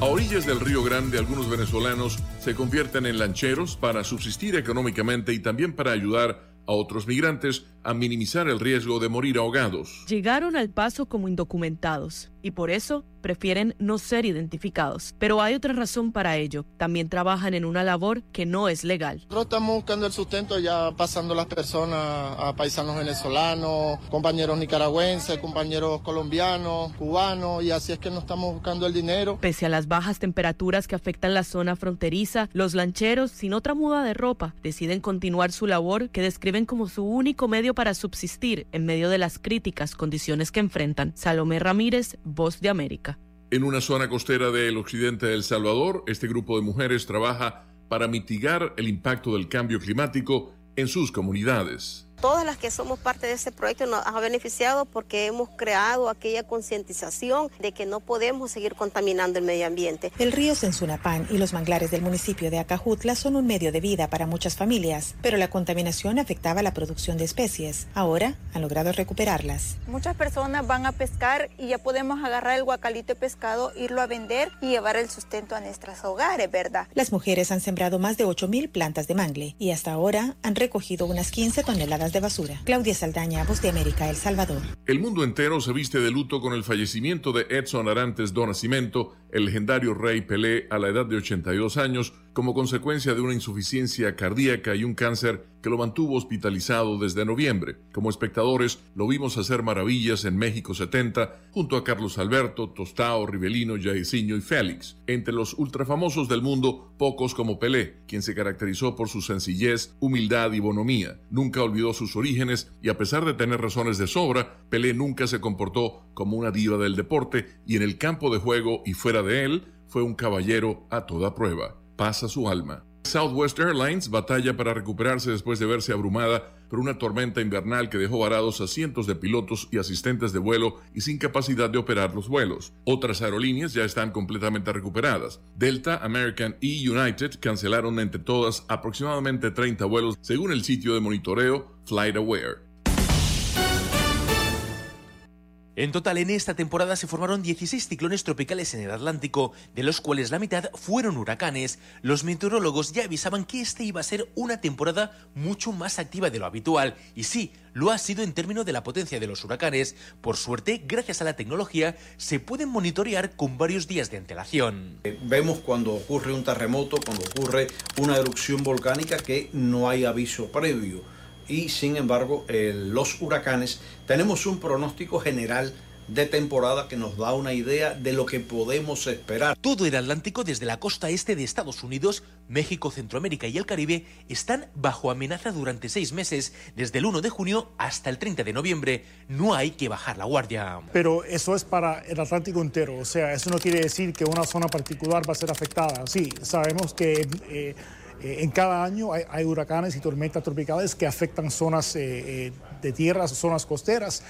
A orillas del Río Grande, algunos venezolanos se convierten en lancheros para subsistir económicamente y también para ayudar a otros migrantes a minimizar el riesgo de morir ahogados. Llegaron al paso como indocumentados y por eso prefieren no ser identificados. Pero hay otra razón para ello. También trabajan en una labor que no es legal. Nosotros estamos buscando el sustento ya pasando las personas a paisanos venezolanos, compañeros nicaragüenses, compañeros colombianos, cubanos y así es que no estamos buscando el dinero. Pese a las bajas temperaturas que afectan la zona fronteriza, los lancheros, sin otra muda de ropa, deciden continuar su labor que describen como su único medio para subsistir en medio de las críticas condiciones que enfrentan. Salomé Ramírez, Voz de América. En una zona costera del occidente de El Salvador, este grupo de mujeres trabaja para mitigar el impacto del cambio climático en sus comunidades. Todas las que somos parte de ese proyecto nos ha beneficiado porque hemos creado aquella concientización de que no podemos seguir contaminando el medio ambiente. El río Sensunapán y los manglares del municipio de Acajutla son un medio de vida para muchas familias, pero la contaminación afectaba la producción de especies. Ahora han logrado recuperarlas. Muchas personas van a pescar y ya podemos agarrar el guacalito de pescado, irlo a vender y llevar el sustento a nuestros hogares, ¿verdad? Las mujeres han sembrado más de 8.000 plantas de mangle y hasta ahora han recogido unas 15 toneladas de basura. Claudia Saldaña, Voz de América, El Salvador. El mundo entero se viste de luto con el fallecimiento de Edson Arantes do Nascimento, el legendario rey Pelé, a la edad de 82 años, como consecuencia de una insuficiencia cardíaca y un cáncer que lo mantuvo hospitalizado desde noviembre. Como espectadores, lo vimos hacer maravillas en México 70 junto a Carlos Alberto, Tostao, Rivelino, Jairzinho y Félix. Entre los ultrafamosos del mundo, pocos como Pelé, quien se caracterizó por su sencillez, humildad y bonomía. Nunca olvidó sus orígenes y a pesar de tener razones de sobra, Pelé nunca se comportó como una diva del deporte y en el campo de juego y fuera de él, fue un caballero a toda prueba. Pasa su alma. Southwest Airlines batalla para recuperarse después de verse abrumada por una tormenta invernal que dejó varados a cientos de pilotos y asistentes de vuelo y sin capacidad de operar los vuelos. Otras aerolíneas ya están completamente recuperadas. Delta, American y United cancelaron entre todas aproximadamente 30 vuelos según el sitio de monitoreo FlightAware. En total, en esta temporada se formaron 16 ciclones tropicales en el Atlántico, de los cuales la mitad fueron huracanes. Los meteorólogos ya avisaban que esta iba a ser una temporada mucho más activa de lo habitual, y sí, lo ha sido en términos de la potencia de los huracanes. Por suerte, gracias a la tecnología, se pueden monitorear con varios días de antelación. Vemos cuando ocurre un terremoto, cuando ocurre una erupción volcánica que no hay aviso previo y sin embargo eh, los huracanes tenemos un pronóstico general de temporada que nos da una idea de lo que podemos esperar. Todo el Atlántico, desde la costa este de Estados Unidos, México, Centroamérica y el Caribe, están bajo amenaza durante seis meses, desde el 1 de junio hasta el 30 de noviembre. No hay que bajar la guardia. Pero eso es para el Atlántico entero, o sea, eso no quiere decir que una zona particular va a ser afectada. Sí, sabemos que... Eh, eh, en cada año hay, hay, huracanes y tormentas tropicales que afectan zonas eh, eh, de tierras, zonas costeras.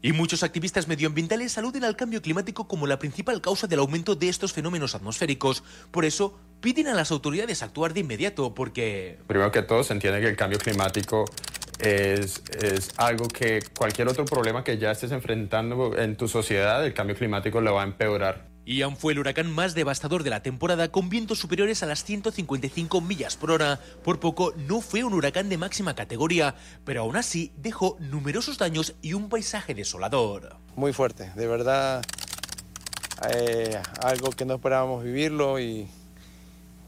Y muchos activistas medioambientales aluden al cambio climático como la principal causa del aumento de estos fenómenos atmosféricos. Por eso, piden a las autoridades actuar de inmediato, porque... Primero que todo, se entiende que el cambio climático es, es, algo que cualquier otro problema que ya estés enfrentando en tu sociedad, el cambio climático lo va a empeorar. Ian fue el huracán más devastador de la temporada con vientos superiores a las 155 millas por hora. Por poco no fue un huracán de máxima categoría, pero aún así dejó numerosos daños y un paisaje desolador. Muy fuerte, de verdad, eh, algo que no esperábamos vivirlo y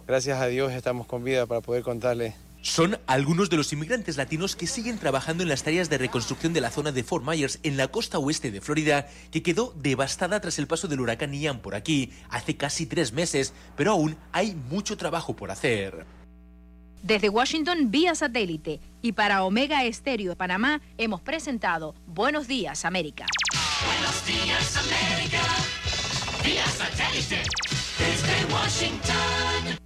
gracias a Dios estamos con vida para poder contarle son algunos de los inmigrantes latinos que siguen trabajando en las tareas de reconstrucción de la zona de Fort Myers en la costa oeste de Florida, que quedó devastada tras el paso del huracán Ian por aquí hace casi tres meses, pero aún hay mucho trabajo por hacer. Desde Washington vía satélite y para Omega Estéreo de Panamá hemos presentado Buenos Días América. Buenos Días América vía satélite desde Washington.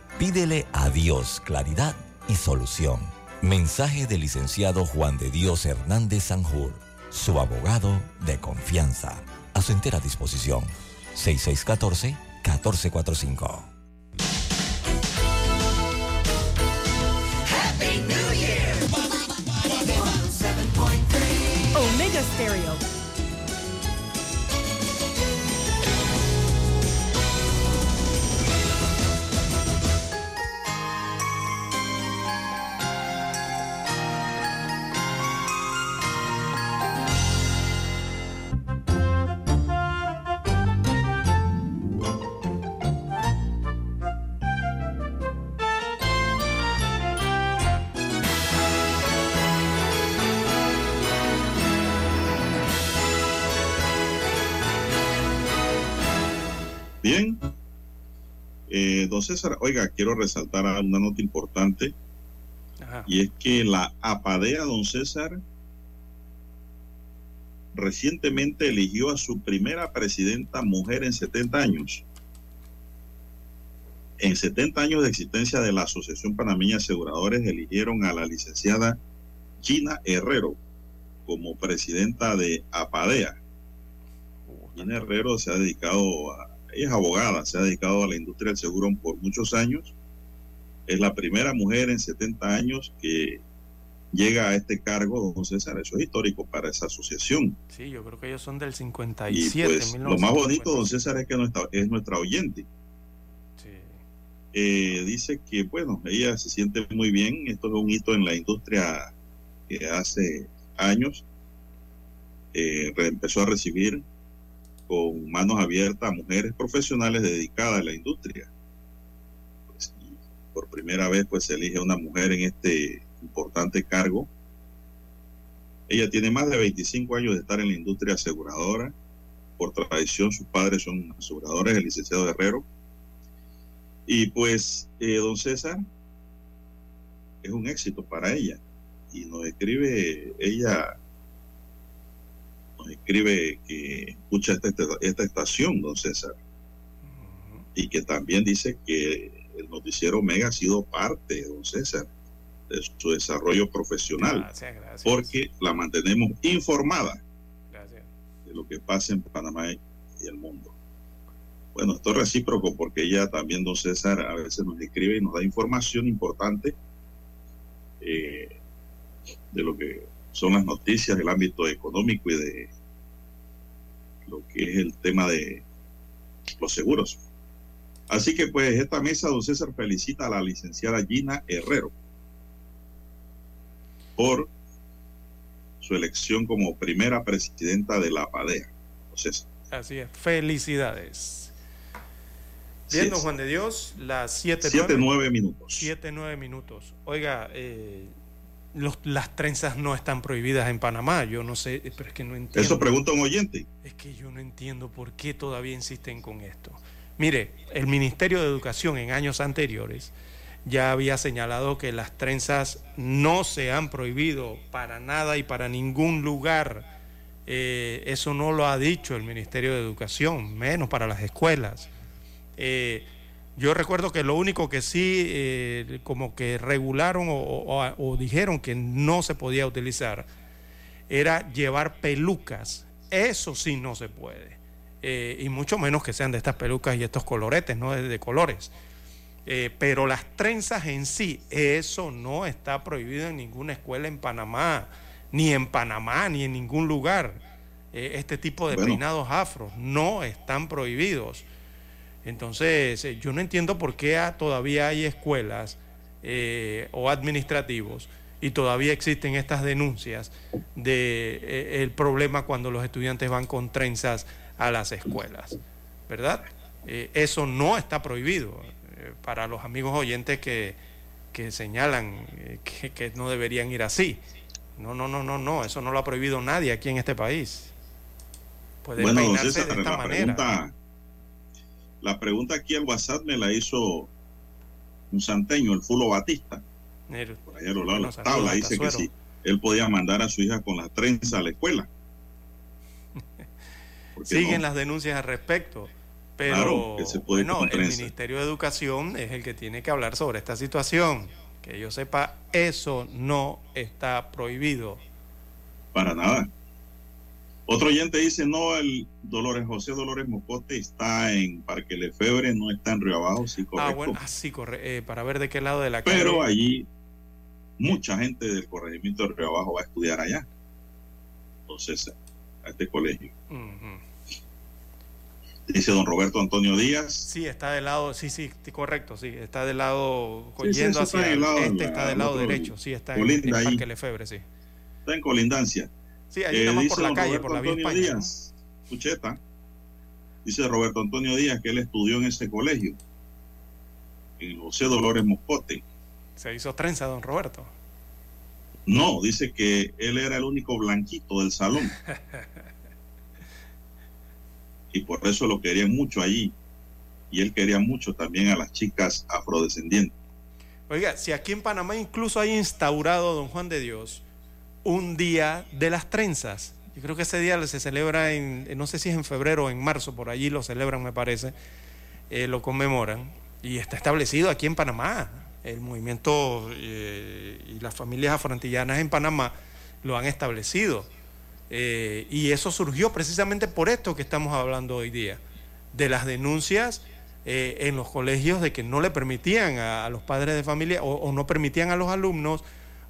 Pídele a Dios claridad y solución. Mensaje del licenciado Juan de Dios Hernández Sanjur, su abogado de confianza. A su entera disposición. 6614-1445. Don César, oiga, quiero resaltar una nota importante. Ajá. Y es que la APADEA, don César, recientemente eligió a su primera presidenta mujer en 70 años. En 70 años de existencia de la Asociación Panameña de Aseguradores, eligieron a la licenciada Gina Herrero como presidenta de APADEA. Gina Herrero se ha dedicado a ella es abogada, se ha dedicado a la industria del seguro por muchos años. Es la primera mujer en 70 años que llega a este cargo, don César, eso es histórico para esa asociación. Sí, yo creo que ellos son del Y 57. pues lo más bonito, don César, es que nuestra, es nuestra oyente. Eh, dice que, bueno, ella se siente muy bien. Esto es un hito en la industria que hace años eh, empezó a recibir con manos abiertas a mujeres profesionales dedicadas a la industria. Pues, por primera vez, pues se elige una mujer en este importante cargo. Ella tiene más de 25 años de estar en la industria aseguradora. Por tradición, sus padres son aseguradores, el licenciado Herrero. Y pues, eh, don César, es un éxito para ella. Y nos escribe ella, nos escribe que escucha esta, esta- esta estación, don César. Y que también dice que el noticiero Omega ha sido parte, don César, de su desarrollo profesional. Gracias, gracias. Porque la mantenemos informada Gracias. de lo que pasa en Panamá y el mundo. Bueno, esto es recíproco porque ella también, don César, a veces nos escribe y nos da información importante eh, de lo que son las noticias del ámbito económico y de lo que es el tema de los seguros. Así que pues esta mesa, don César, felicita a la licenciada Gina Herrero por su elección como primera presidenta de la PADEA. Don César. Así es. Felicidades. Bien, Sí, don sí. Juan de Dios, las 7 Siete, nueve minutos. 7, 9 minutos. Oiga, eh, los- las trenzas no están prohibidas en Panamá. Yo no sé, pero es que no entiendo. Eso pregunta un oyente. Es que yo no entiendo por qué todavía insisten con esto. Mire, el Ministerio de Educación en años anteriores ya había señalado que las trenzas no se han prohibido para nada y para ningún lugar. Eh, eso no lo ha dicho el Ministerio de Educación, menos para las escuelas. Eh, yo recuerdo que lo único que sí eh, como que regularon o, o- o dijeron que no se podía utilizar era llevar pelucas. Eso sí no se puede. Eh, y mucho menos que sean de estas pelucas y estos coloretes, ¿no? De, de colores. Eh, pero las trenzas en sí, eso no está prohibido en ninguna escuela en Panamá, ni en Panamá, ni en ningún lugar. Eh, este tipo de Bueno. peinados afros no están prohibidos. Entonces, eh, yo no entiendo por qué todavía hay escuelas eh, o administrativos y todavía existen estas denuncias de eh, el problema cuando los estudiantes van con trenzas a las escuelas, ¿verdad? Eh, eso no está prohibido para los amigos oyentes que, que señalan que, que no deberían ir así. No, no, no, no, no, eso no lo ha prohibido nadie aquí en este país. Pueden Bueno, don peinarse César, de esta manera. pregunta, la pregunta aquí al WhatsApp me la hizo un santeño, el Fulo Batista, por allá a lo lado de las tablas, dice que sí, él podía mandar a su hija con las trenzas a la escuela. ¿Por qué Siguen no? las denuncias al respecto. Pero Claro, que se puede ir bueno, con el trenza. Ministerio de Educación es el que tiene que hablar sobre esta situación. Que yo sepa, eso no está prohibido. Para nada. Otro oyente dice, no, el Dolores José Dolores Mocote está en Parque Lefebre, no está en Río Abajo, sí, correcto. Ah, bueno, así corre, eh, para ver de qué lado de la calle. Pero allí mucha gente del corregimiento de Río Abajo va a estudiar allá. Entonces, a este colegio. Dice don Roberto Antonio Díaz. Sí, está del lado, sí, sí, sí, correcto, sí, está del lado, Sí, sí, yendo está hacia del lado este, la- está del lado derecho, sí, está en, en ahí. Parque Lefebre, sí. Está en colindancia. Sí, ahí Eh, nada más por la calle, Roberto por la vía Antonio España. ¿no? Díaz, Pucheta. Dice Roberto Antonio Díaz que él estudió en ese colegio, en José Dolores Moscote. Se hizo trenza, don Roberto. No, dice que él era el único blanquito del salón. y por eso lo querían mucho allí. Y él quería mucho también a las chicas afrodescendientes. Oiga, si aquí en Panamá incluso hay instaurado, don Juan de Dios, un día de las trenzas. Yo creo que ese día se celebra en, no sé si es en febrero o en marzo, por allí lo celebran, me parece, eh, lo conmemoran. Y está establecido aquí en Panamá. El movimiento eh, y las familias afroantillanas en Panamá lo han establecido. Eh, y eso surgió precisamente por esto que estamos hablando hoy día, de las denuncias eh, en los colegios de que no le permitían a, los padres de familia o no permitían a los alumnos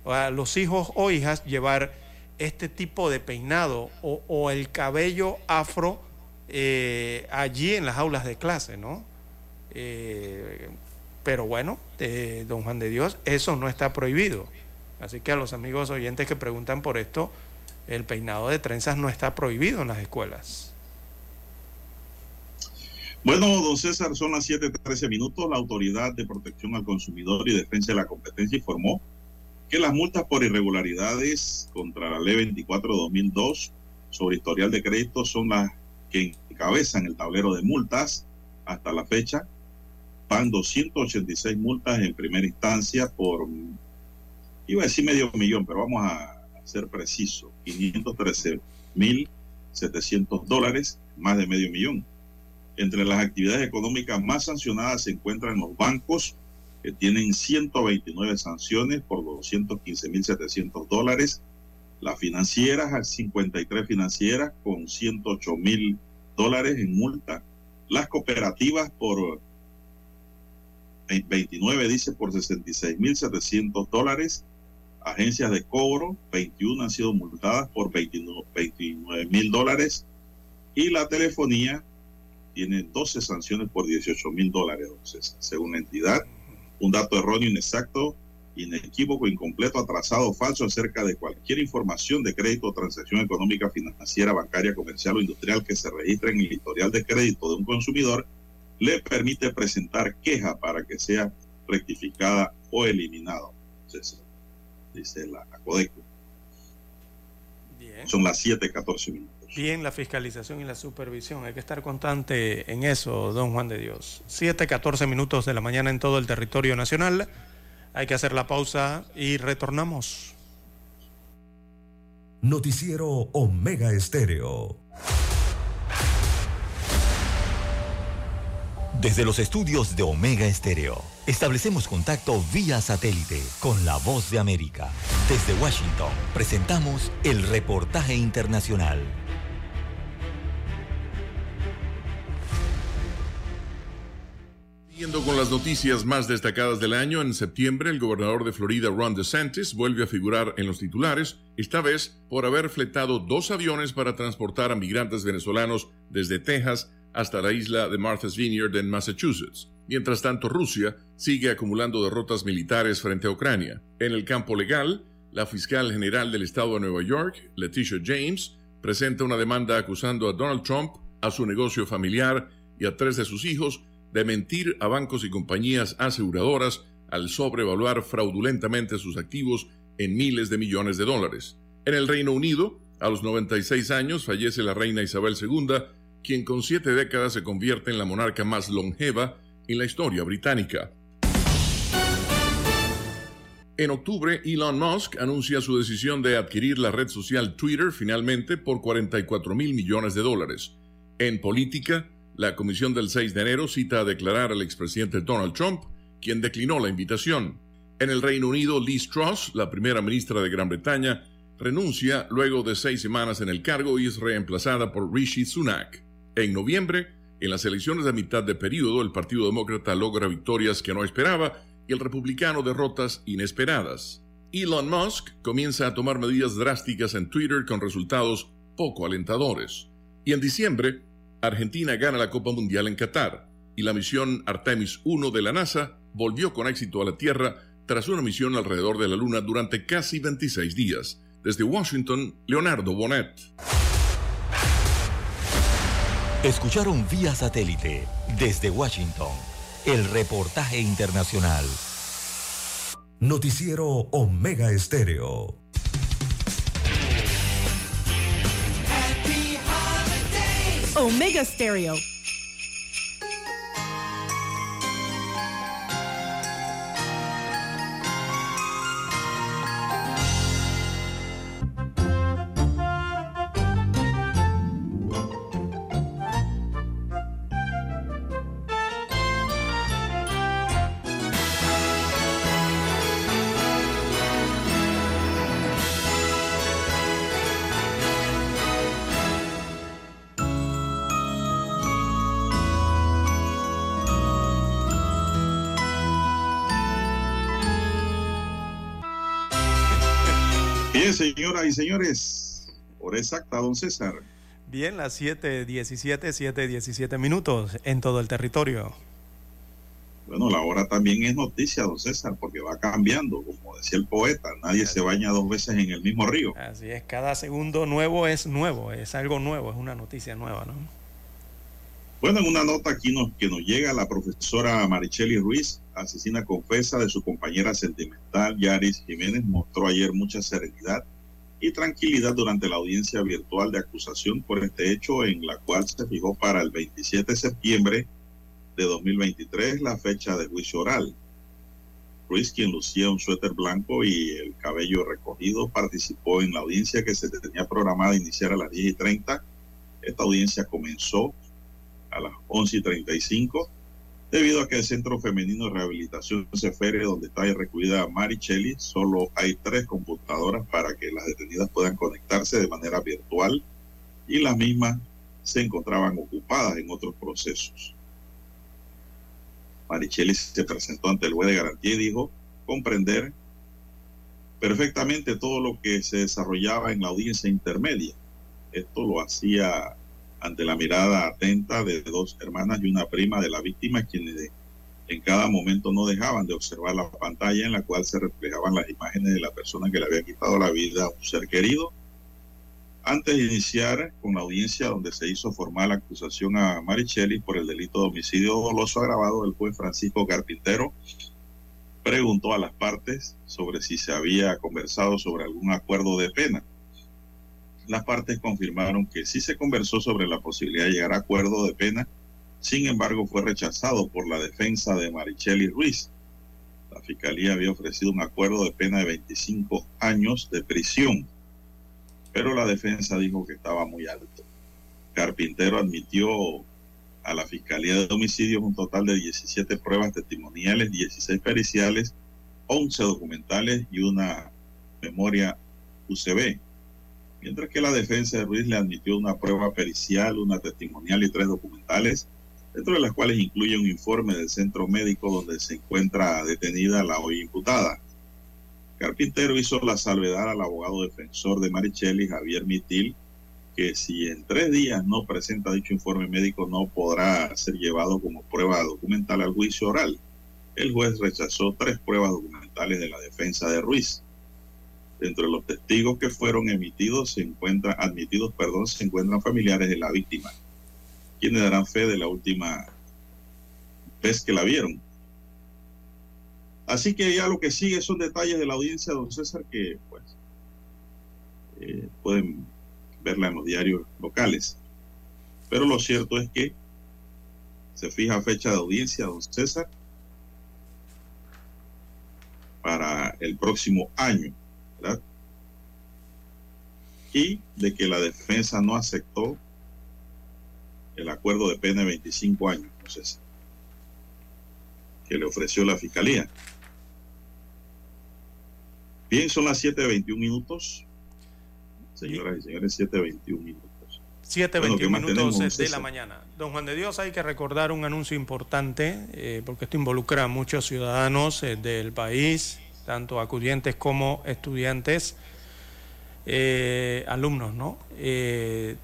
a los hijos o hijas llevar este tipo de peinado o, o el cabello afro eh, allí en las aulas de clase, ¿no? Eh, pero bueno, eh, don Juan de Dios, eso no está prohibido. Así que a los amigos oyentes que preguntan por esto, el peinado de trenzas no está prohibido en las escuelas. Bueno, don César, son las 7:13 minutos. La Autoridad de Protección al Consumidor y Defensa de la Competencia informó que las multas por irregularidades contra la Ley 24-2002 sobre historial de crédito son las que encabezan el tablero de multas hasta la fecha. Van 286 multas en primera instancia por, iba a decir medio millón, pero vamos a ser precisos, 513.700 dólares, más de medio millón. Entre las actividades económicas más sancionadas se encuentran los bancos, que tienen 129 sanciones por 215.700 dólares, las financieras, 53 financieras con 108 mil dólares en multa, las cooperativas por 29, dice, por 66.700 dólares, agencias de cobro, 21 han sido multadas por 29 mil dólares, y la telefonía tiene 12 sanciones por 18 mil dólares, según la entidad. Un dato erróneo, inexacto, inequívoco, incompleto, atrasado, falso acerca de cualquier información de crédito o transacción económica, financiera, bancaria, comercial o industrial que se registre en el historial de crédito de un consumidor, le permite presentar queja para que sea rectificada o eliminada. Dice la, la Codeco. Bien. Son las 7:14 minutos. Bien, la fiscalización y la supervisión. Hay que estar constante en eso, don Juan de Dios. 7:14 minutos de la mañana en todo el territorio nacional. Hay que hacer la pausa y retornamos. Noticiero Omega Estéreo. Desde los estudios de Omega Estéreo, establecemos contacto vía satélite con la voz de América. Desde Washington, presentamos el reportaje internacional. Siguiendo con las noticias más destacadas del año, en septiembre el gobernador de Florida, Ron DeSantis, vuelve a figurar en los titulares, esta vez por haber fletado dos aviones para transportar a migrantes venezolanos desde Texas hasta la isla de Martha's Vineyard en Massachusetts. Mientras tanto, Rusia sigue acumulando derrotas militares frente a Ucrania. En el campo legal, la fiscal general del estado de Nueva York, Leticia James, presenta una demanda acusando a Donald Trump, a su negocio familiar y a tres de sus hijos de mentir a bancos y compañías aseguradoras al sobrevaluar fraudulentamente sus activos en miles de millones de dólares. En el Reino Unido, a los 96 años fallece la reina Isabel II, quien con siete décadas se convierte en la monarca más longeva en la historia británica. En octubre, Elon Musk anuncia su decisión de adquirir la red social Twitter finalmente por 44 mil millones de dólares. En política, la comisión del 6 de enero cita a declarar al expresidente Donald Trump, quien declinó la invitación. En el Reino Unido, Liz Truss, la primera ministra de Gran Bretaña, renuncia luego de seis semanas en el cargo y es reemplazada por Rishi Sunak. En noviembre, en las elecciones de mitad de periodo, el Partido Demócrata logra victorias que no esperaba y el republicano derrotas inesperadas. Elon Musk comienza a tomar medidas drásticas en Twitter con resultados poco alentadores. Y en diciembre, Argentina gana la Copa Mundial en Qatar y la misión Artemis 1 de la NASA volvió con éxito a la Tierra tras una misión alrededor de la Luna durante casi 26 días. Desde Washington, Leonardo Bonet. Escucharon vía satélite desde Washington el reportaje internacional. Noticiero Omega Estéreo. Omega Stereo. Señoras y señores, hora exacta, don César. Bien, las 7.17, 7.17 minutos en todo el territorio. Bueno, la hora también es noticia, don César, porque va cambiando, como decía el poeta, nadie se baña dos veces en el mismo río. Así es, cada segundo nuevo es nuevo, es algo nuevo, es una noticia nueva, ¿no? Bueno, en una nota aquí nos, que nos llega, la profesora Maricheli Ruiz, asesina confesa de su compañera sentimental Yaris Jiménez, mostró ayer mucha serenidad y tranquilidad durante la audiencia virtual de acusación por este hecho, en la cual se fijó para el 27 de septiembre de 2023 la fecha de juicio oral. Ruiz, quien lucía un suéter blanco y el cabello recogido, participó en la audiencia que se tenía programada iniciar a las 10 y 30. Esta audiencia comenzó a las 11 y 35 debido a que el Centro Femenino de Rehabilitación CFR, donde está recluida Maricheli, solo hay tres computadoras para que las detenidas puedan conectarse de manera virtual y las mismas se encontraban ocupadas en otros procesos. Maricheli se presentó ante el juez de garantía y dijo comprender perfectamente todo lo que se desarrollaba en la audiencia intermedia. Esto lo hacía ante la mirada atenta de dos hermanas y una prima de la víctima, quienes en cada momento no dejaban de observar la pantalla en la cual se reflejaban las imágenes de la persona que le había quitado la vida a un ser querido. Antes de iniciar con la audiencia donde se hizo formal acusación a Maricheli por el delito de homicidio doloso agravado, el juez Francisco Carpintero preguntó a las partes sobre si se había conversado sobre algún acuerdo de pena las partes confirmaron que sí se conversó sobre la posibilidad de llegar a acuerdo de pena, sin embargo fue rechazado por la defensa de Maricheli Ruiz. La fiscalía había ofrecido un acuerdo de pena de 25 años de prisión, pero la defensa dijo que estaba muy alto. Carpintero admitió a la Fiscalía de Homicidios un total de 17 pruebas testimoniales, 16 periciales, 11 documentales y una memoria UCB mientras que la defensa de Ruiz le admitió una prueba pericial, una testimonial y tres documentales, dentro de las cuales incluye un informe del centro médico donde se encuentra detenida la hoy imputada. Carpintero hizo la salvedad al abogado defensor de Marichelli, Javier Mitil, que si en tres días no presenta dicho informe médico no podrá ser llevado como prueba documental al juicio oral. El juez rechazó tres pruebas documentales de la defensa de Ruiz. Entre los testigos que fueron emitidos se encuentran, admitidos, perdón, se encuentran familiares de la víctima, quienes darán fe de la última vez que la vieron. Así que ya lo que sigue son detalles de la audiencia, don César, que pues eh, pueden verla en los diarios locales. Pero lo cierto es que se fija fecha de audiencia, don César, para el próximo año. ¿Verdad? Y de que la defensa no aceptó el acuerdo de pena de 25 años, entonces, que le ofreció la fiscalía. Bien, son las 7.21 minutos. Señoras y señores, 7.21 minutos. 7.21 Bueno, ¿qué más minutos de la mañana. Don Juan de Dios, hay que recordar un anuncio importante, eh, porque esto involucra a muchos ciudadanos eh, del país, tanto acudientes como estudiantes, eh, alumnos, ¿no? Eh,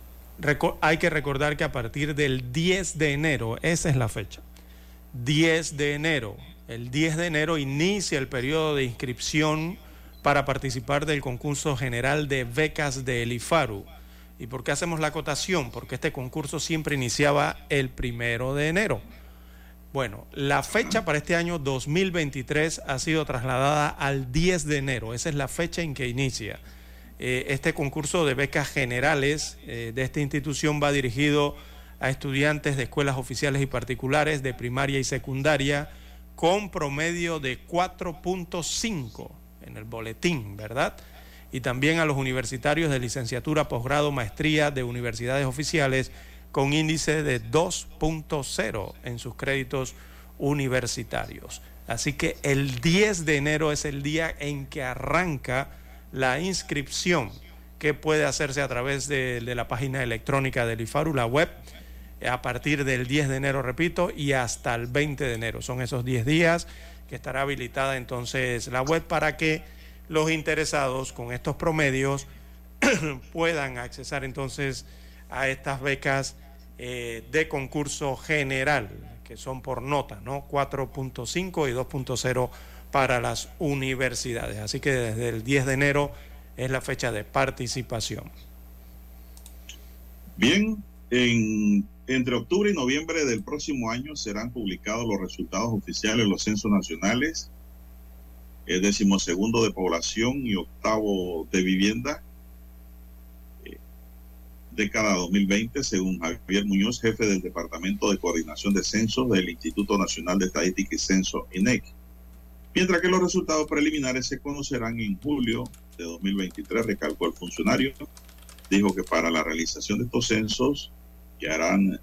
hay que recordar que a partir del 10 de enero, esa es la fecha, 10 de enero, el 10 de enero inicia el periodo de inscripción para participar del concurso general de becas de Elifaru. ¿Y por qué hacemos la acotación? Porque este concurso siempre iniciaba el primero de enero. Bueno, la fecha para este año 2023 ha sido trasladada al 10 de enero. Esa es la fecha en que inicia. Eh, este concurso de becas generales eh, de esta institución va dirigido a estudiantes de escuelas oficiales y particulares de primaria y secundaria con promedio de 4.5 en el boletín, ¿verdad? Y también a los universitarios de licenciatura, posgrado, maestría de universidades oficiales con índice de 2.0 en sus créditos universitarios. Así que el 10 de enero es el día en que arranca la inscripción que puede hacerse a través de, la página electrónica del IFARU, la web, a partir del 10 de enero, repito, y hasta el 20 de enero. Son esos 10 días que estará habilitada entonces la web para que los interesados con estos promedios puedan accesar entonces a estas becas eh, de concurso general, que son por nota, ¿no? 4.5 y 2.0 para las universidades. Así que desde el 10 de enero es la fecha de participación. Bien, en, entre octubre y noviembre del próximo año serán publicados los resultados oficiales de los censos nacionales, el decimosegundo de población y octavo de vivienda, década 2020, según Javier Muñoz, jefe del Departamento de Coordinación de Censos del Instituto Nacional de Estadística y Censo, INEC. Mientras que los resultados preliminares se conocerán en julio de 2023, recalcó el funcionario. Dijo que para la realización de estos censos, que harán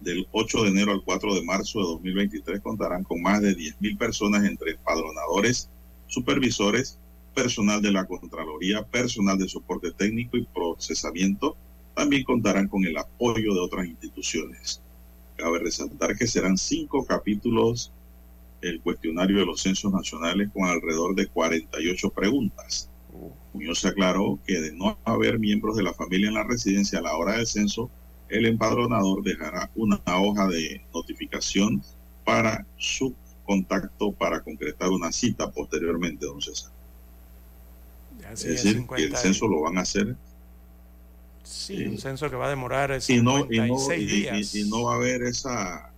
del 8 de enero al 4 de marzo de 2023, contarán con más de 10.000 personas entre empadronadores, supervisores, personal de la Contraloría, personal de soporte técnico y procesamiento. También contarán con el apoyo de otras instituciones. Cabe resaltar que serán cinco capítulos el cuestionario de los censos nacionales con alrededor de 48 preguntas. Muñoz aclaró que de no haber miembros de la familia en la residencia a la hora del censo, el empadronador dejará una hoja de notificación para su contacto para concretar una cita posteriormente, don César. es decir, que el censo lo van a hacer. Sí, un censo que va a demorar y no, y, no, 56 y- días. y- y no va a haber esa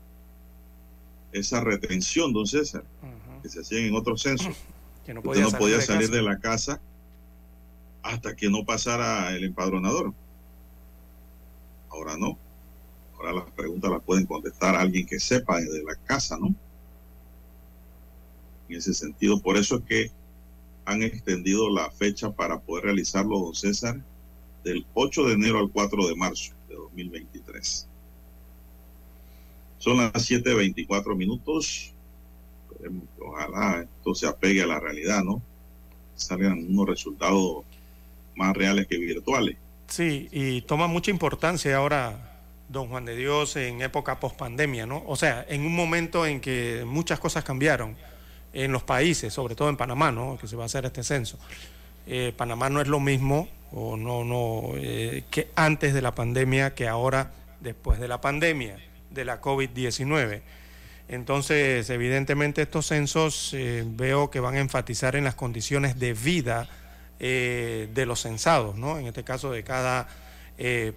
esa retención, don César, que se hacían en otros censos. Que no Usted podía no salir podía de salir casa. de la casa hasta que no pasara el empadronador. Ahora no. Ahora las preguntas las pueden contestar alguien que sepa de la casa, ¿no? En ese sentido, por eso es que han extendido la fecha para poder realizarlo, don César, del 8 de enero al 4 de marzo de 2023. Son las 7.24 minutos. Esperemos que Ojalá esto se apegue a la realidad, ¿no? Salgan unos resultados más reales que virtuales. Sí, y toma mucha importancia ahora, don Juan de Dios, en época post-pandemia, ¿no? O sea, en un momento en que muchas cosas cambiaron en los países, sobre todo en Panamá, ¿no? Que se va a hacer este censo. Eh, Panamá no es lo mismo, o no, no, eh, que antes de la pandemia, que ahora después de la pandemia, de la COVID-19. Entonces, evidentemente estos censos eh, veo que van a enfatizar en las condiciones de vida eh, de los censados, ¿no? En este caso de cada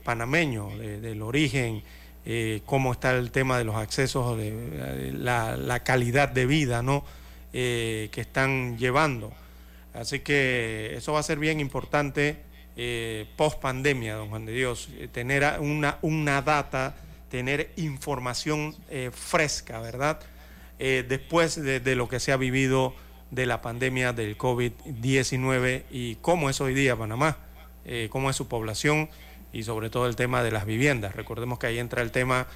panameño, de- del origen, cómo está el tema de los accesos, de, eh, la, la calidad de vida, ¿no? Que están llevando. Así que eso va a ser bien importante eh, post pandemia, don Juan de Dios, eh, tener una, una data, tener información eh, fresca, ¿verdad? Después de, lo que se ha vivido de la pandemia del COVID-19 y cómo es hoy día Panamá, cómo es su población y sobre todo el tema de las viviendas. Recordemos que ahí entra el tema,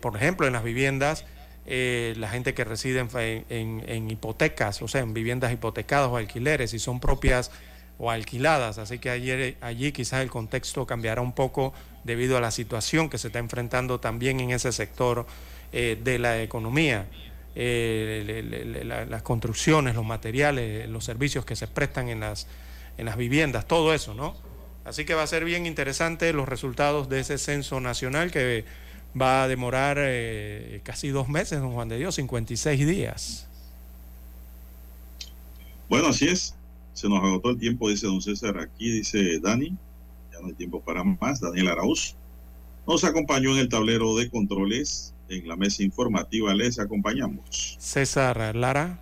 por ejemplo, en las viviendas, la gente que reside en- en hipotecas, o sea, en viviendas hipotecadas o alquileres, si son propias o alquiladas. Así que ayer, allí quizás el contexto cambiará un poco debido a la situación que se está enfrentando también en ese sector eh, de la economía. Eh, las construcciones, los materiales, los servicios que se prestan en las, en las viviendas, todo eso, ¿no? Así que va a ser bien interesante los resultados de ese censo nacional que va a demorar eh, casi dos meses, don Juan de Dios, 56 días. Bueno, así es. Se nos agotó el tiempo, dice don César. Aquí dice Dani. Ya no hay tiempo para más. Daniel Arauz nos acompañó en el tablero de controles. En la mesa informativa les acompañamos. César Lara.